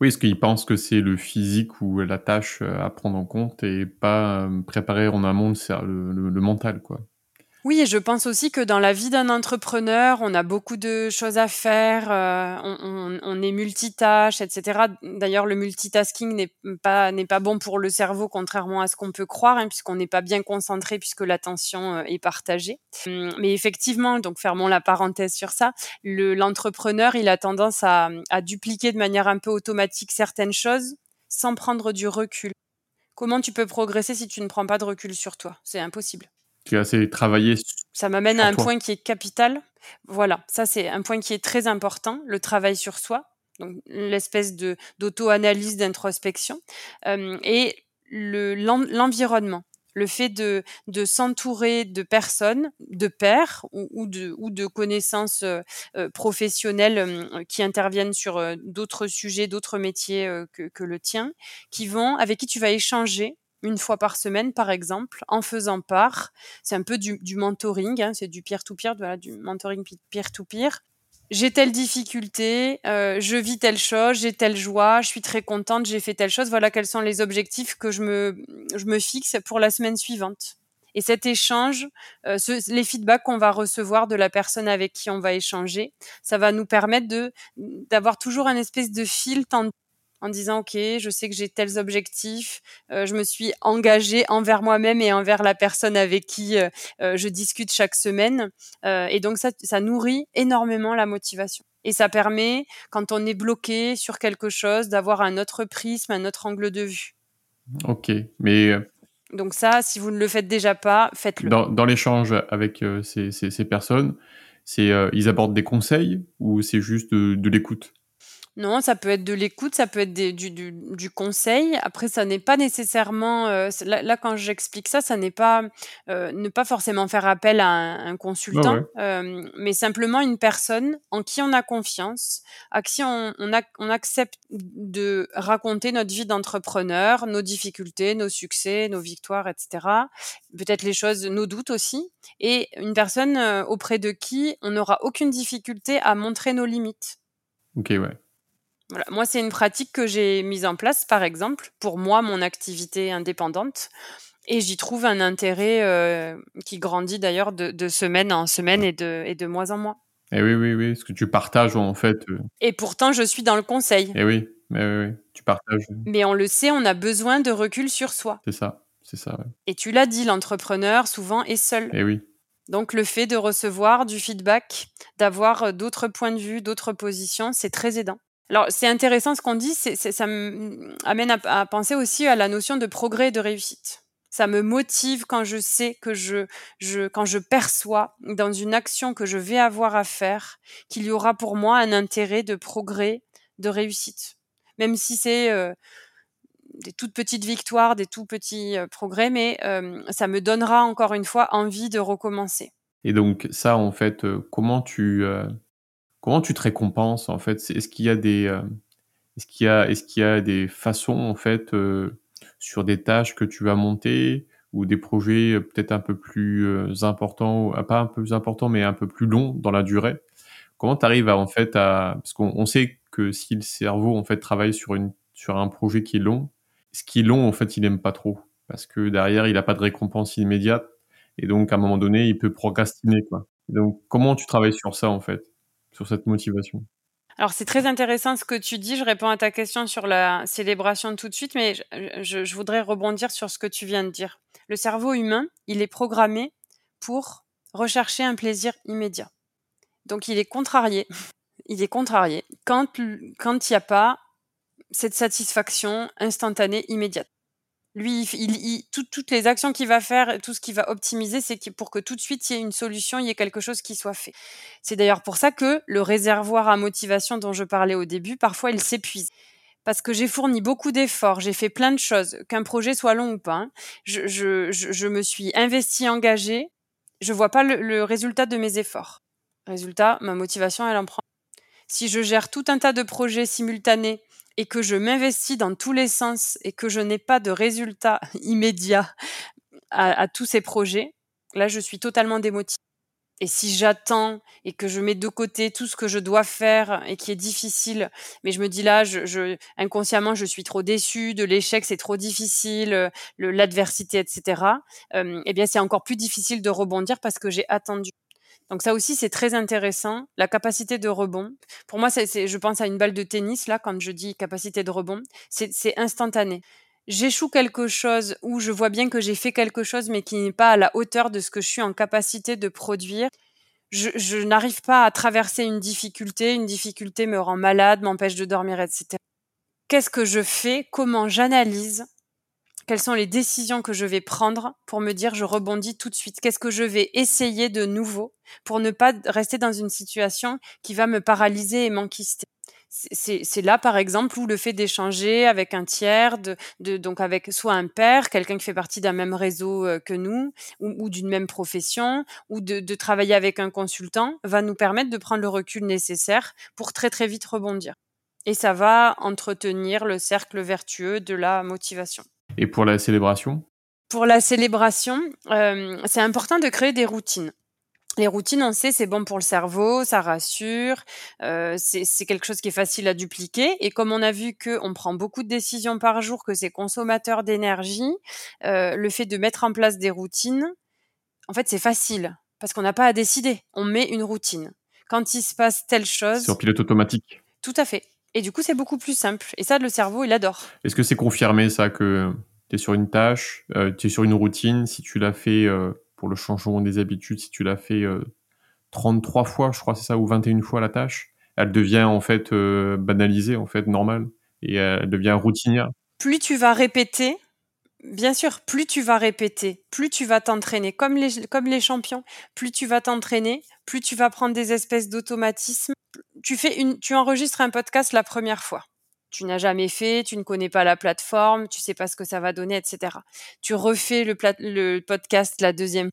Oui, est-ce qu'ils pensent que c'est le physique ou la tâche euh, à prendre en compte et pas euh, préparer en amont le, le, le mental, quoi? Oui, et je pense aussi que dans la vie d'un entrepreneur, on a beaucoup de choses à faire, euh, on, est multitâche, etc. D'ailleurs, le multitasking n'est pas n'est pas bon pour le cerveau, contrairement à ce qu'on peut croire, hein, puisqu'on n'est pas bien concentré, puisque l'attention euh, est partagée. Hum, mais effectivement, donc fermons la parenthèse sur ça. L'entrepreneur, il a tendance à, à dupliquer de manière un peu automatique certaines choses sans prendre du recul. Comment tu peux progresser si tu ne prends pas de recul sur toi? C'est impossible. Assez travaillé. Ça m'amène à un point qui est capital. Voilà, ça c'est un point qui est très important, le travail sur soi, donc l'espèce de d'auto-analyse, d'introspection, euh, et l'environnement le fait de, de s'entourer de personnes, de pairs ou, de, ou de connaissances euh, euh, professionnelles euh, qui interviennent sur d'autres sujets, d'autres métiers que, que, le tien, qui vont, avec qui tu vas échanger une fois par semaine, par exemple, en faisant part. C'est un peu du, du mentoring, hein, c'est du peer-to-peer, voilà, du mentoring peer-to-peer j'ai telle difficulté, euh, je vis telle chose, j'ai telle joie, je suis très contente, j'ai fait telle chose. Voilà quels sont les objectifs que je me, je me fixe pour la semaine suivante. Et cet échange, euh, ce, les feedbacks qu'on va recevoir de la personne avec qui on va échanger, ça va nous permettre d'avoir toujours un espèce de fil tendu en disant ok je sais que j'ai tels objectifs euh, je me suis engagée envers moi-même et envers la personne avec qui euh, euh, je discute chaque semaine. Et donc ça ça nourrit énormément la motivation. Et ça permet quand on est bloqué sur quelque chose d'avoir un autre prisme un autre angle de vue. Ok mais donc ça si vous ne le faites déjà pas faites-le. dans, dans l'échange avec ces, ces, ces, personnes c'est ils apportent des conseils ou c'est juste de, de l'écoute? Non, ça peut être de l'écoute, ça peut être des, du, du, du, conseil. Après, ça n'est pas nécessairement. Euh, là, là, quand j'explique ça, ça n'est pas euh, ne pas forcément faire appel à un, un consultant, euh, mais simplement une personne en qui on a confiance, à qui on, on, a, on accepte de raconter notre vie d'entrepreneur, nos difficultés, nos succès, nos victoires, etc. Peut-être les choses, nos doutes aussi, et une personne auprès de qui on n'aura aucune difficulté à montrer nos limites. Ok, ouais. Voilà. Moi, c'est une pratique que j'ai mise en place, par exemple, pour moi, mon activité indépendante. Et j'y trouve un intérêt euh, qui grandit d'ailleurs de, de, semaine en semaine et de, et de mois en mois. Et eh oui, oui, oui, ce que tu partages en fait. Euh... Et pourtant, je suis dans le conseil. Et eh oui, mais oui, oui, tu partages. Mais on le sait, on a besoin de recul sur soi. C'est ça, c'est ça. Ouais. Et tu l'as dit, l'entrepreneur souvent est seul. Et eh oui. Donc le fait de recevoir du feedback, d'avoir euh, d'autres points de vue, d'autres positions, c'est très aidant. Alors c'est intéressant ce qu'on dit, ça m'amène à, à, penser aussi à la notion de progrès et de réussite. Ça me motive quand je sais que je, quand je perçois dans une action que je vais avoir à faire qu'il y aura pour moi un intérêt de progrès, de réussite. Même si c'est euh, des toutes petites victoires, des tout petits euh, progrès, mais euh, ça me donnera encore une fois envie de recommencer. Et donc ça, en fait, comment tu comment tu te récompenses en fait? Est-ce qu'il y a des façons en fait euh, sur des tâches que tu vas monter ou des projets euh, peut-être un peu plus euh, importants, pas un peu plus importants mais un peu plus longs dans la durée? Comment tu arrives à en fait à parce qu'on sait que si le cerveau en fait travaille sur un projet qui est long, ce qui est long en fait il aime pas trop parce que derrière il a pas de récompense immédiate et donc à un moment donné il peut procrastiner quoi. Donc comment tu travailles sur ça en fait? Sur cette motivation alors c'est très intéressant ce que tu dis. Je réponds à ta question sur la célébration tout de suite, mais je, je, voudrais rebondir sur ce que tu viens de dire. Le cerveau humain, il est programmé pour rechercher un plaisir immédiat. Donc il est contrarié. Il est contrarié quand quand il n'y a pas cette satisfaction instantanée immédiate. Lui, il, il, tout, toutes les actions qu'il va faire, tout ce qu'il va optimiser, c'est pour que tout de suite il y ait une solution, il y ait quelque chose qui soit fait. C'est d'ailleurs pour ça que le réservoir à motivation dont je parlais au début, parfois il s'épuise. Parce que j'ai fourni beaucoup d'efforts, j'ai fait plein de choses, qu'un projet soit long ou pas. Hein. Je, me suis investi, engagé. Je vois pas le, le résultat de mes efforts. Résultat, ma motivation, elle en prend. Si je gère tout un tas de projets simultanés et que je m'investis dans tous les sens et que je n'ai pas de résultat immédiat à, à, tous ces projets, là, je suis totalement démotivée. Et si j'attends et que je mets de côté tout ce que je dois faire et qui est difficile, mais je me dis là, je, je inconsciemment, je suis trop déçue de l'échec, c'est trop difficile, l'adversité, etc. Euh, eh bien, c'est encore plus difficile de rebondir parce que j'ai attendu. Donc ça aussi, c'est très intéressant. La capacité de rebond. Pour moi, c'est, je pense à une balle de tennis, là, quand je dis capacité de rebond. C'est, instantané. J'échoue quelque chose ou je vois bien que j'ai fait quelque chose, mais qui n'est pas à la hauteur de ce que je suis en capacité de produire. Je n'arrive pas à traverser une difficulté. Une difficulté me rend malade, m'empêche de dormir, etc. qu'est-ce que je fais, comment j'analyse, quelles sont les décisions que je vais prendre pour me dire je rebondis tout de suite, qu'est-ce que je vais essayer de nouveau pour ne pas rester dans une situation qui va me paralyser et m'enquister? C'est là, par exemple, où le fait d'échanger avec un tiers, de, de, donc avec soit un père, quelqu'un qui fait partie d'un même réseau euh, que nous, ou, ou d'une même profession, ou de, de, travailler avec un consultant, va nous permettre de prendre le recul nécessaire pour très très vite rebondir. Et ça va entretenir le cercle vertueux de la motivation. Et pour la célébration Pour la célébration, euh, c'est important de créer des routines. Les routines, on sait, c'est bon pour le cerveau, ça rassure, euh, c'est quelque chose qui est facile à dupliquer. Et comme on a vu qu'on prend beaucoup de décisions par jour, que c'est consommateur d'énergie, euh, le fait de mettre en place des routines, en fait, c'est facile parce qu'on n'a pas à décider. On met une routine. Quand il se passe telle chose. En pilote automatique. Tout à fait. Et du coup, c'est beaucoup plus simple. Et ça, le cerveau, il adore. Est-ce que c'est confirmé, ça, que tu es sur une tâche, euh, tu es sur une routine, si tu l'as fait euh, pour le changement des habitudes, si tu l'as fait 33 euh, fois, je crois, c'est ça, ou 21 fois la tâche, elle devient en fait banalisée, en fait, normale, et elle devient routinière. Plus tu vas répéter, bien sûr, plus tu vas répéter, plus tu vas t'entraîner, comme les, comme les champions, plus tu vas t'entraîner, plus tu vas prendre des espèces d'automatismes. Tu fais une, tu enregistres un podcast la première fois tu n'as jamais fait, tu ne connais pas la plateforme, tu sais pas ce que ça va donner, etc. Tu refais le, le podcast la deuxième,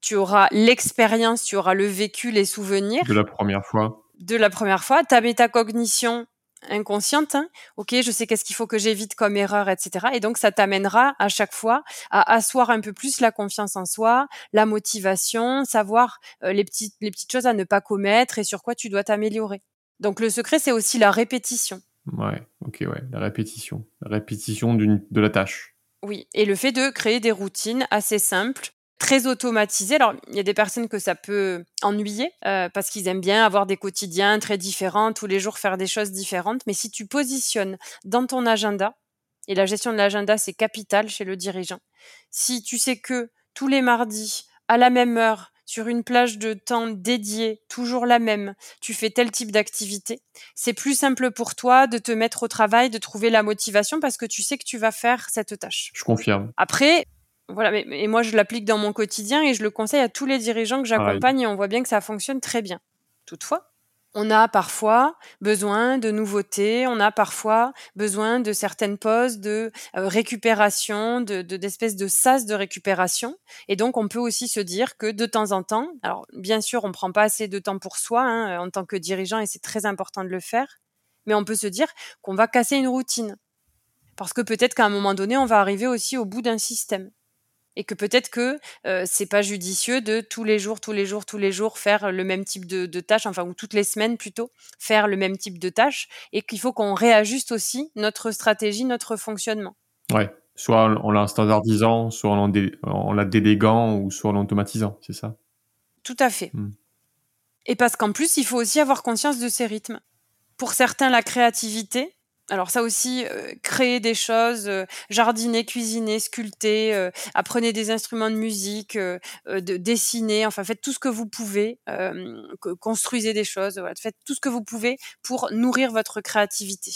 tu auras l'expérience, tu auras le vécu, les souvenirs. De la première fois. De la première fois, ta métacognition inconsciente, hein. ok, je sais qu'est-ce qu'il faut que j'évite comme erreur, etc. Et donc ça t'amènera à chaque fois à asseoir un peu plus la confiance en soi, la motivation, savoir euh, les petites les petites choses à ne pas commettre et sur quoi tu dois t'améliorer. Donc le secret c'est aussi la répétition. Ouais, ok, ouais, la répétition. La répétition de la tâche. Oui, et le fait de créer des routines assez simples, très automatisées. Alors, il y a des personnes que ça peut ennuyer euh, parce qu'ils aiment bien avoir des quotidiens très différents, tous les jours faire des choses différentes. Mais si tu positionnes dans ton agenda, et la gestion de l'agenda, c'est capital chez le dirigeant, si tu sais que tous les mardis, à la même heure, sur une plage de temps dédiée, toujours la même, tu fais tel type d'activité, c'est plus simple pour toi de te mettre au travail, de trouver la motivation parce que tu sais que tu vas faire cette tâche. Je confirme. Après, voilà, mais, et moi je l'applique dans mon quotidien et je le conseille à tous les dirigeants que j'accompagne et on voit bien que ça fonctionne très bien. Toutefois, on a parfois besoin de nouveautés, on a parfois besoin de certaines pauses de euh, récupération, de d'espèces de, sas de récupération. Et donc, on peut aussi se dire que de temps en temps, alors bien sûr, on prend pas assez de temps pour soi hein, en tant que dirigeant, et c'est très important de le faire. Mais on peut se dire qu'on va casser une routine, parce que peut-être qu'à un moment donné, on va arriver aussi au bout d'un système et que peut-être que euh, c'est pas judicieux de tous les jours, tous les jours, tous les jours faire le même type de, de tâches, enfin ou toutes les semaines plutôt faire le même type de tâches, et qu'il faut qu'on réajuste aussi notre stratégie, notre fonctionnement. Ouais, soit en la standardisant, soit en, la déléguant ou soit en l'automatisant, c'est ça? Tout à fait. Hmm. Et parce qu'en plus, il faut aussi avoir conscience de ces rythmes. Pour certains, la créativité, alors ça aussi, euh, créer des choses, euh, jardiner, cuisiner, sculpter, euh, apprenez des instruments de musique, de dessiner, enfin faites tout ce que vous pouvez, construisez des choses, faites tout ce que vous pouvez pour nourrir votre créativité.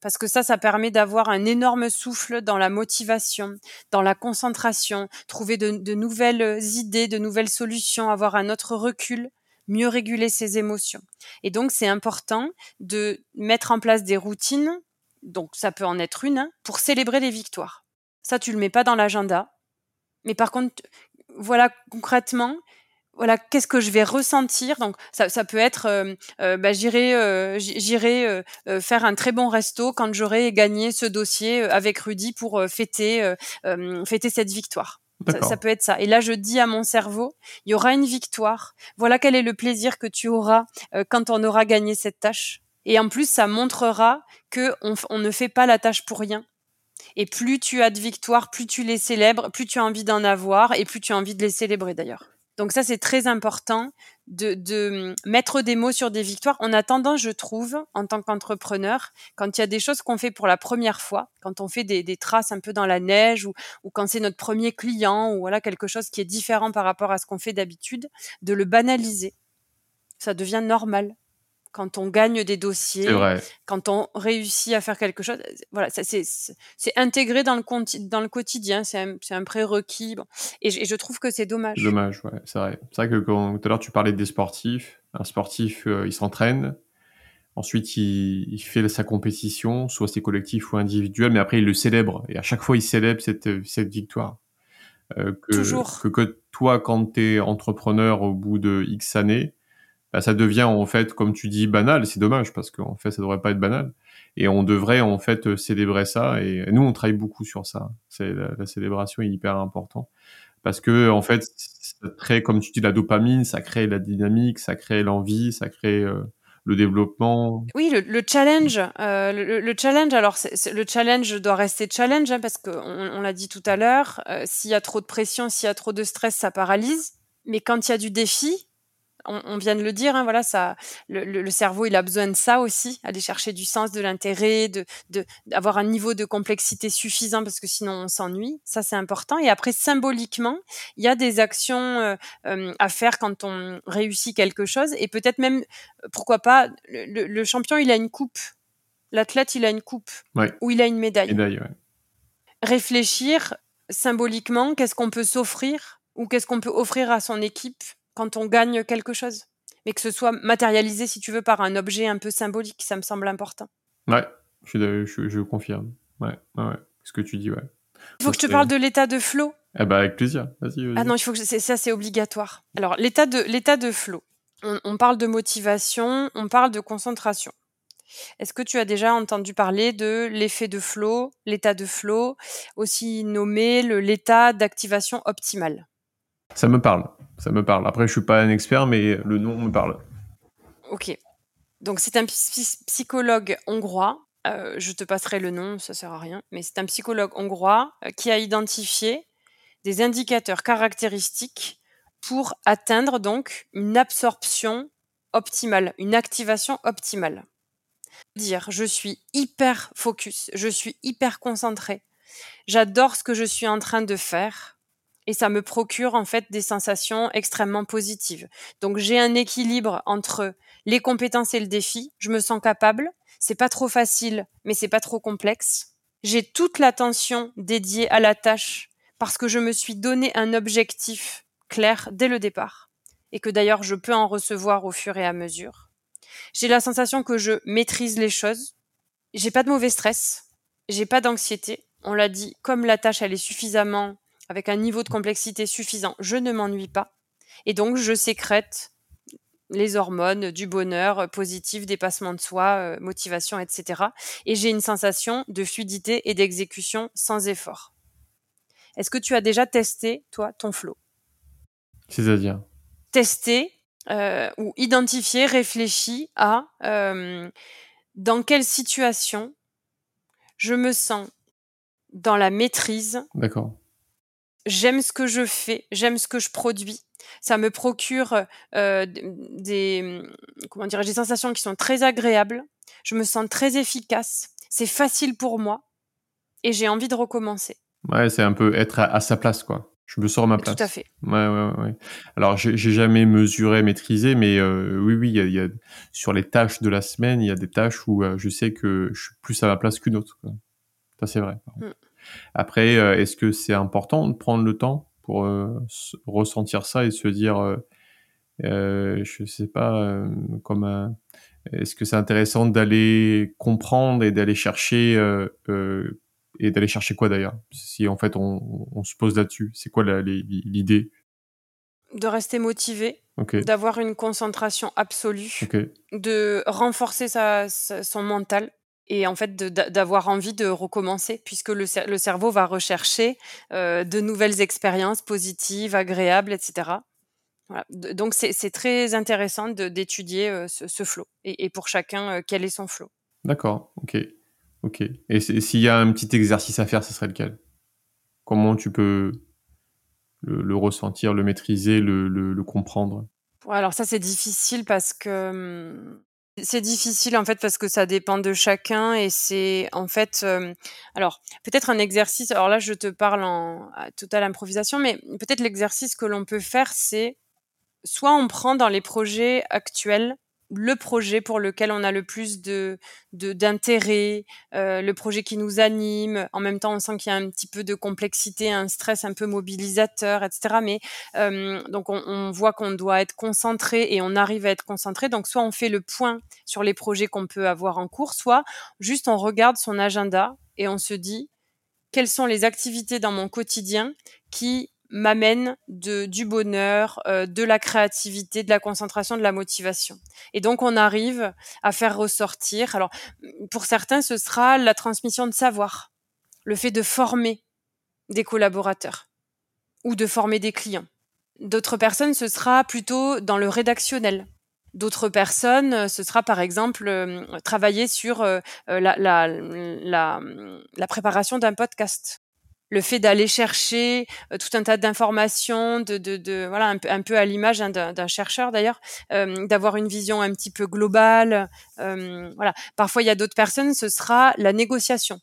Parce que ça, ça permet d'avoir un énorme souffle dans la motivation, dans la concentration, trouver de, de nouvelles idées, de nouvelles solutions, avoir un autre recul mieux réguler ses émotions. Et donc, c'est important de mettre en place des routines donc ça peut en être une, hein, pour célébrer les victoires. Ça, tu le mets pas dans l'agenda. Mais par contre, voilà concrètement, voilà qu'est-ce que je vais ressentir? Donc ça, ça peut être, euh, euh, bah, j'irai, euh, j'irai faire un très bon resto quand j'aurai gagné ce dossier avec Rudy pour fêter, fêter cette victoire. Ça, ça, peut être ça. Et là, je dis à mon cerveau, il y aura une victoire. Voilà quel est le plaisir que tu auras quand on aura gagné cette tâche. Et en plus, ça montrera que on, ne fait pas la tâche pour rien. Et plus tu as de victoires, plus tu les célèbres, plus tu as envie d'en avoir et plus tu as envie de les célébrer d'ailleurs. Donc ça, c'est très important de, mettre des mots sur des victoires. On a tendance, je trouve, en tant qu'entrepreneur, quand il y a des choses qu'on fait pour la première fois, quand on fait des, traces un peu dans la neige ou, ou quand c'est notre premier client ou voilà quelque chose qui est différent par rapport à ce qu'on fait d'habitude, de le banaliser. Ça devient normal quand on gagne des dossiers, quand on réussit à faire quelque chose. Voilà, c'est intégré dans le conti- dans le quotidien, c'est un, prérequis. Bon. Et, je- et je trouve que c'est dommage. Dommage, ouais, c'est vrai. C'est vrai que quand, tout à l'heure, tu parlais des sportifs. Un sportif, euh, il s'entraîne. Ensuite, il, il fait sa compétition, soit c'est collectif ou individuel, mais après, il le célèbre. Et à chaque fois, il célèbre cette, cette victoire. Euh, que, Toujours. Que, que toi, quand tu es entrepreneur au bout de X années, bah, ça devient en fait, comme tu dis, banal. C'est dommage parce qu'en fait, ça devrait pas être banal. Et on devrait en fait célébrer ça. Et nous, on travaille beaucoup sur ça. C'est la, célébration est hyper important parce que en fait, ça crée, comme tu dis, la dopamine, ça crée la dynamique, ça crée l'envie, ça crée euh, le développement. Oui, le, le challenge, euh, le, le challenge. Alors, le challenge doit rester challenge hein, parce qu'on on, l'a dit tout à l'heure. euh, s'il y a trop de pression, s'il y a trop de stress, ça paralyse. Mais quand il y a du défi, on, on vient de le dire, hein, voilà, ça, le, le- le cerveau, il a besoin de ça aussi, aller chercher du sens, de l'intérêt, de, de, d'avoir un niveau de complexité suffisant parce que sinon on s'ennuie. Ça, c'est important. Et après, symboliquement, il y a des actions euh, euh, à faire quand on réussit quelque chose et peut-être même, pourquoi pas, le, le- le champion, il a une coupe. L'athlète, il a une coupe Ouais. ou il a une médaille. Médaille, ouais. Réfléchir symboliquement, qu'est-ce qu'on peut s'offrir ou qu'est-ce qu'on peut offrir à son équipe quand on gagne quelque chose. Mais que ce soit matérialisé, si tu veux, par un objet un peu symbolique, ça me semble important. Ouais, je, confirme. Ouais, ouais, ouais. Ce que tu dis, ouais. Il faut que je te parle de l'état de flow. Eh ben, avec plaisir. Vas-y, vas-y. Ah non, il faut que je- ça c'est obligatoire. Alors l'état de l'état de flow. On, on parle de motivation, on parle de concentration. Est-ce que tu as déjà entendu parler de l'effet de flow, l'état de flow, aussi nommé l'état d'activation optimale? Ça me parle. Ça me parle. Après, je suis pas un expert, mais le nom me parle. Ok. Donc c'est un psy- psychologue hongrois. euh, je te passerai le nom, ça sert à rien. Mais c'est un psychologue hongrois euh, qui a identifié des indicateurs caractéristiques pour atteindre donc une absorption optimale, une activation optimale. Dire, je suis hyper focus, je suis hyper concentré, j'adore ce que je suis en train de faire et ça me procure en fait des sensations extrêmement positives. Donc j'ai un équilibre entre les compétences et le défi, je me sens capable, c'est pas trop facile, mais c'est pas trop complexe. J'ai toute l'attention dédiée à la tâche parce que je me suis donné un objectif clair dès le départ et que d'ailleurs je peux en recevoir au fur et à mesure. J'ai la sensation que je maîtrise les choses. J'ai pas de mauvais stress, j'ai pas d'anxiété. On l'a dit, comme la tâche elle est suffisamment avec un niveau de complexité suffisant, je ne m'ennuie pas et donc je sécrète les hormones du bonheur euh, positif, dépassement de soi, euh, motivation, etc. Et j'ai une sensation de fluidité et d'exécution sans effort. Est-ce que tu as déjà testé, toi, ton flow? C'est-à-dire? Tester euh, ou identifier, réfléchir à euh, dans quelle situation je me sens dans la maîtrise, D'accord. J'aime ce que je fais, j'aime ce que je produis. Ça me procure euh, des, comment dirais des sensations qui sont très agréables. Je me sens très efficace. C'est facile pour moi et j'ai envie de recommencer. Ouais, c'est un peu être à, à sa place, quoi. Je me sors à ma place. Tout à fait. Ouais, ouais, ouais. Alors, j'ai jamais mesuré, maîtrisé, mais euh, oui, oui, il y y a- sur les tâches de la semaine, il y a des tâches où euh, je sais que je suis plus à ma place qu'une autre. quoi. Ça, c'est vrai. Mm. Après, euh, est-ce que c'est important de prendre le temps pour euh, ressentir ça et se dire, euh, je sais pas, comme un- est-ce que c'est intéressant d'aller comprendre et d'aller chercher euh, euh, et d'aller chercher quoi d'ailleurs? Si en fait on, on se pose là-dessus, c'est quoi l'idée? De rester motivé, d'avoir une concentration absolue, de renforcer sa, sa- son mental et en fait d'avoir envie de recommencer puisque le, cer- le cerveau va rechercher euh, de nouvelles expériences positives, agréables, etc. Voilà. Donc c'est très intéressant d'étudier euh, ce, ce flow et, et pour chacun euh, quel est son flow. d'accord, ok, ok. Et s'il y a un petit exercice à faire, ce serait lequel? Comment tu peux le, le ressentir, le maîtriser, le, le- le comprendre? Alors ça c'est difficile parce que hum, c'est difficile en fait parce que ça dépend de chacun et c'est en fait euh, alors peut-être un exercice alors là je te parle en à totale improvisation mais peut-être l'exercice que l'on peut faire c'est soit on prend dans les projets actuels le projet pour lequel on a le plus de d'intérêt, euh, le projet qui nous anime. En même temps, on sent qu'il y a un petit peu de complexité, un stress un peu mobilisateur, etc. Mais euh, donc on, on voit qu'on doit être concentré et on arrive à être concentré. Donc soit on fait le point sur les projets qu'on peut avoir en cours, soit juste on regarde son agenda et on se dit quelles sont les activités dans mon quotidien qui m'amène de, du bonheur, euh, de la créativité, de la concentration, de la motivation. Et donc on arrive à faire ressortir. Alors pour certains, ce sera la transmission de savoir, le fait de former des collaborateurs ou de former des clients. D'autres personnes, ce sera plutôt dans le rédactionnel. D'autres personnes, ce sera par exemple euh, travailler sur euh, la, la, la, la préparation d'un podcast le fait d'aller chercher euh, tout un tas d'informations, de, de, de, voilà un peu, un peu à l'image d'un chercheur d'ailleurs, euh, d'avoir une vision un petit peu globale. Euh, voilà. Parfois, il y a d'autres personnes, ce sera la négociation.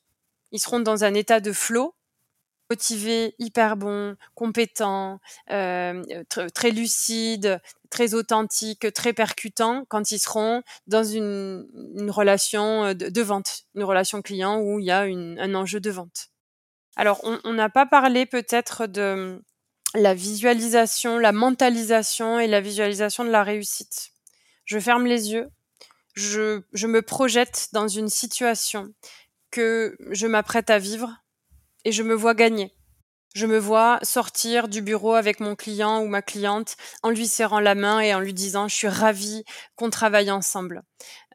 Ils seront dans un état de flow, motivés, hyper bons, compétents, très lucides, très authentiques, très percutants quand ils seront dans une, une relation de, de, vente, une relation client où il y a une, un enjeu de vente. Alors, on n'a pas parlé peut-être de la visualisation, la mentalisation et la visualisation de la réussite. Je ferme les yeux, je, je me projette dans une situation que je m'apprête à vivre et je me vois gagner. Je me vois sortir du bureau avec mon client ou ma cliente en lui serrant la main et en lui disant je suis ravie qu'on travaille ensemble.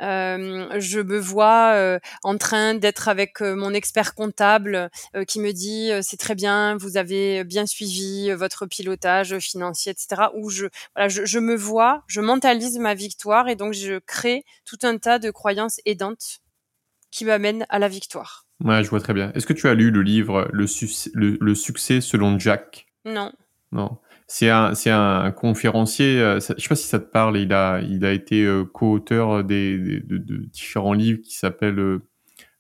Euh, je me vois euh, en train d'être avec euh, mon expert comptable euh, qui me dit c'est très bien, vous avez bien suivi votre pilotage financier, etc. Où je, je me vois, je mentalise ma victoire et donc je crée tout un tas de croyances aidantes qui m'amènent à la victoire. Ouais, je vois très bien. Est-ce que tu as lu le livre Le, le, succès selon Jack? Non. Non. C'est un, c'est un conférencier. Euh, je sais pas si ça te parle. Il a, il a été euh, co-auteur des, de, de, différents livres qui s'appellent. Euh,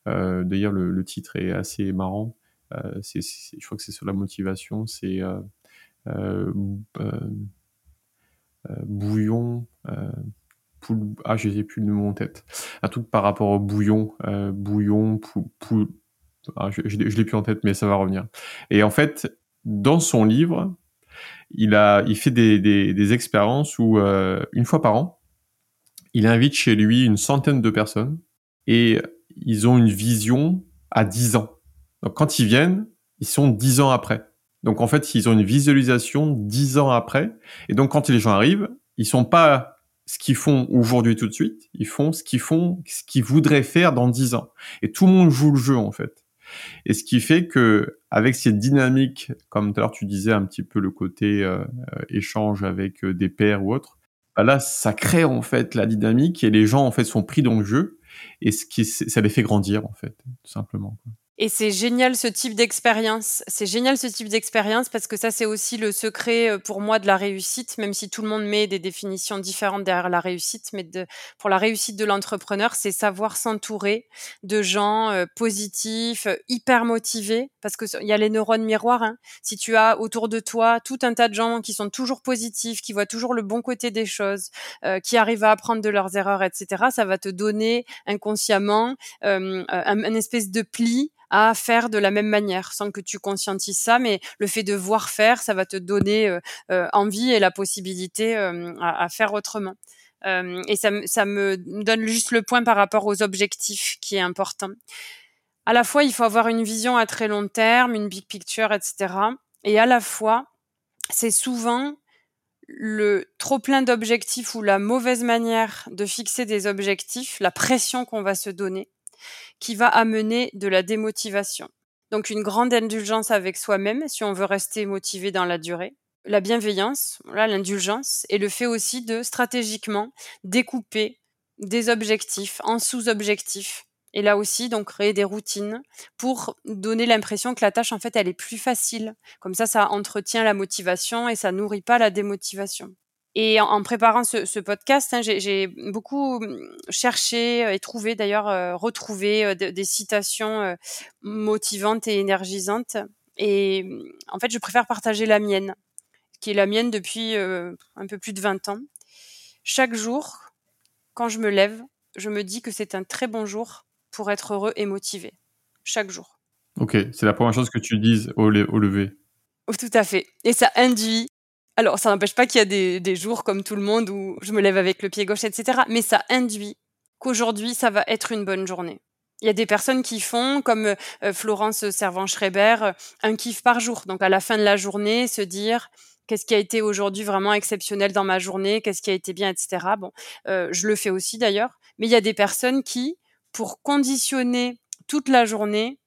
euh D'ailleurs, le, le, titre est assez marrant. C'est, je crois que c'est sur la motivation. C'est bouillon. Ah, je n'ai plus le nom en tête. Un truc par rapport au bouillon, euh, bouillon, pou, ah, je, je, l'ai plus en tête, mais ça va revenir. Et en fait, dans son livre, il fait des expériences où euh, une fois par an, il invite chez lui une centaine de personnes et ils ont une vision à 10 ans. Donc quand ils viennent, ils sont 10 ans après. Donc en fait, ils ont une visualisation 10 ans après. Et donc quand les gens arrivent, ils sont pas ce qu'ils font aujourd'hui tout de suite, ils font ce qu'ils font, ce qu'ils voudraient faire dans dix ans. Et tout le monde joue le jeu en fait. Et ce qui fait que avec cette dynamique, comme tout à l'heure tu disais un petit peu le côté euh, euh échange avec euh, des pairs ou autres, bah là ça crée en fait la dynamique et les gens en fait sont pris dans le jeu et ce qui ça les fait grandir en fait tout simplement. Et c'est génial ce type d'expérience. C'est génial ce type d'expérience parce que ça, c'est aussi le secret euh, pour moi de la réussite, même si tout le monde met des définitions différentes derrière la réussite. Mais pour la réussite de l'entrepreneur, c'est savoir s'entourer de gens euh, positifs, euh, hyper motivés, parce que il y a les neurones miroirs. Hein. Si tu as autour de toi tout un tas de gens qui sont toujours positifs, qui voient toujours le bon côté des choses, euh, qui arrivent à apprendre de leurs erreurs, etc., ça va te donner inconsciemment euh, un, espèce de pli à faire de la même manière sans que tu conscientises ça, mais le fait de voir faire, ça va te donner euh, euh, envie et la possibilité euh, à, à, faire autrement. et ça, ça me donne juste le point par rapport aux objectifs qui est important. À la fois, il faut avoir une vision à très long terme, une big picture, etc. Et à la fois, c'est souvent le trop plein d'objectifs ou la mauvaise manière de fixer des objectifs, la pression qu'on va se donner, qui va amener de la démotivation. Donc une grande indulgence avec soi-même si on veut rester motivé dans la durée. La bienveillance, l'indulgence, et le fait aussi de stratégiquement découper des objectifs en sous-objectifs. Et là aussi, donc créer des routines pour donner l'impression que la tâche, en fait, elle est plus facile. Comme ça, ça entretient la motivation et ça nourrit pas la démotivation. Et en, préparant ce, podcast, hein, j'ai beaucoup hum, cherché euh, et trouvé d'ailleurs, euh, retrouvé euh, des citations motivantes et énergisantes. Et en fait, je préfère partager la mienne, qui est la mienne depuis un peu plus de 20 ans. Chaque jour, quand je me lève, je me dis que c'est un très bon jour pour être heureux et motivé. Chaque jour. Ok, c'est la première chose que tu dises au, au lever. Oh, tout à fait. Et ça induit. Alors, ça n'empêche pas qu'il y a des, des, jours comme tout le monde où je me lève avec le pied gauche, etc. Mais ça induit qu'aujourd'hui, ça va être une bonne journée. Il y a des personnes qui font, comme euh, Florence Servan-Schreiber, euh, un kiff par jour. Donc, à la fin de la journée, se dire qu'est-ce qui a été aujourd'hui vraiment exceptionnel dans ma journée, qu'est-ce qui a été bien, etc. Bon, euh, je le fais aussi d'ailleurs. Mais il y a des personnes qui, pour conditionner toute la journée,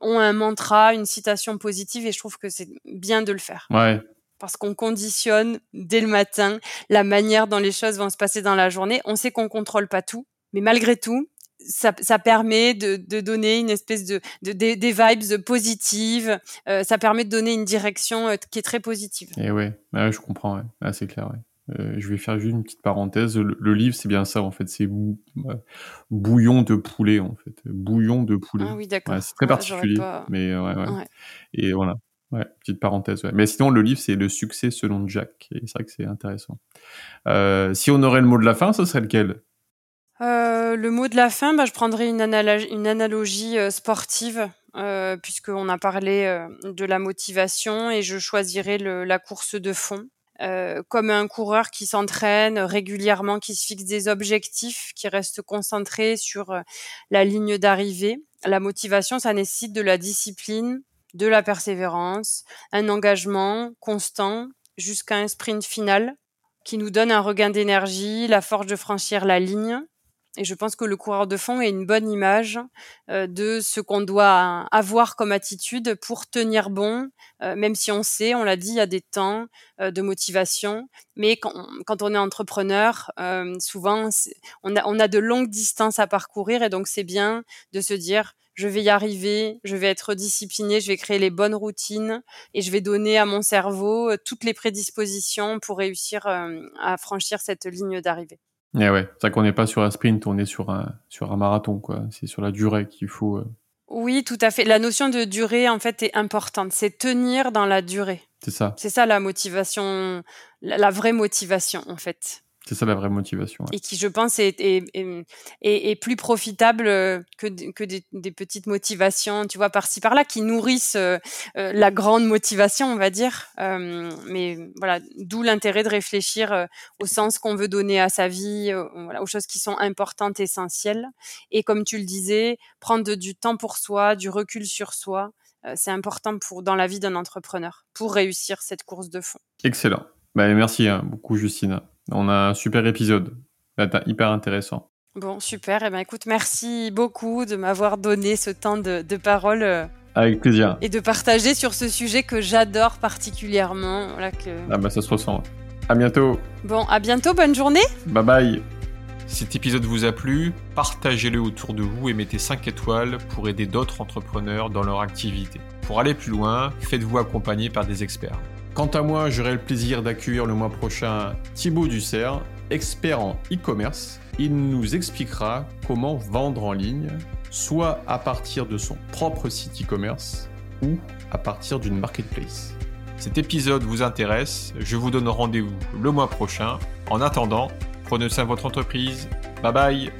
ont un mantra, une citation positive, et je trouve que c'est bien de le faire. Ouais. Parce qu'on conditionne dès le matin la manière dont les choses vont se passer dans la journée. On sait qu'on contrôle pas tout, mais malgré tout, ça, ça, permet de, de, donner une espèce de, de des, des vibes positives. Euh, ça permet de donner une direction euh, qui est très positive. Et ouais, je comprends. Ouais. Ah, c'est clair. Ouais. Euh, je vais faire juste une petite parenthèse. Le, livre, c'est bien ça en fait. C'est euh, bouillon de poulet en fait. Bouillon de poulet. Ah oui, d'accord. c'est très particulier, mais ouais, Et voilà. Petite parenthèse. Mais sinon, le livre, c'est le succès selon Jack. Et c'est vrai que c'est intéressant. Euh, si on aurait le mot de la fin, ce serait lequel? Euh, le mot de la fin, bah, je prendrais une, analogie, une analogie euh, sportive, euh, puisqu'on a parlé euh, de la motivation, et je choisirais le, la course de fond. Comme un coureur qui s'entraîne régulièrement, qui se fixe des objectifs, qui reste concentré sur la ligne d'arrivée. La motivation, ça nécessite de la discipline, de la persévérance, un engagement constant jusqu'à un sprint final qui nous donne un regain d'énergie, la force de franchir la ligne et je pense que le coureur de fond est une bonne image euh, de ce qu'on doit avoir comme attitude pour tenir bon, euh, même si on sait, on l'a dit, il y a des temps euh, de motivation. Mais quand, quand on est entrepreneur, souvent, on a, on a de longues distances à parcourir et donc c'est bien de se dire, je vais y arriver, je vais être discipliné, je vais créer les bonnes routines et je vais donner à mon cerveau toutes les prédispositions pour réussir à franchir cette ligne d'arrivée. Eh ouais, c'est qu'on n'est pas sur un sprint, on est sur un, sur un marathon, quoi. C'est sur la durée qu'il faut. Euh. Oui, tout à fait. La notion de durée, en fait, est importante. C'est tenir dans la durée. C'est ça. C'est ça la motivation, la vraie motivation, en fait. C'est ça la vraie motivation. Et qui, je pense, est, est, est, est plus profitable euh, que, que des, des, petites motivations, tu vois, par-ci par-là, qui nourrissent euh, euh, la grande motivation, on va dire. Euh, mais voilà, d'où l'intérêt de réfléchir euh, au sens qu'on veut donner à sa vie, voilà, aux choses qui sont importantes, essentielles. Et comme tu le disais, prendre du temps pour soi, du recul sur soi, c'est important pour dans la vie d'un entrepreneur pour réussir cette course de fond. Excellent. Bah, merci hein, beaucoup, Justine. On a un super épisode. hyper intéressant. Bon, super. Et eh ben, écoute, merci beaucoup de m'avoir donné ce temps de, parole. Euh, Avec plaisir. Et de partager sur ce sujet que j'adore particulièrement. Voilà, que... Ah bah ça se ressent. À bientôt. Bon, à bientôt. Bonne journée. Bye bye. Si cet épisode vous a plu, partagez-le autour de vous et mettez 5 étoiles pour aider d'autres entrepreneurs dans leur activité. Pour aller plus loin, faites-vous accompagner par des experts. Quant à moi, j'aurai le plaisir d'accueillir le mois prochain Thibaut Dussert, expert en e-commerce. Il nous expliquera comment vendre en ligne, soit à partir de son propre site e-commerce ou à partir d'une marketplace. Cet épisode vous intéresse, je vous donne rendez-vous le mois prochain. En attendant, prenez soin de votre entreprise. Bye bye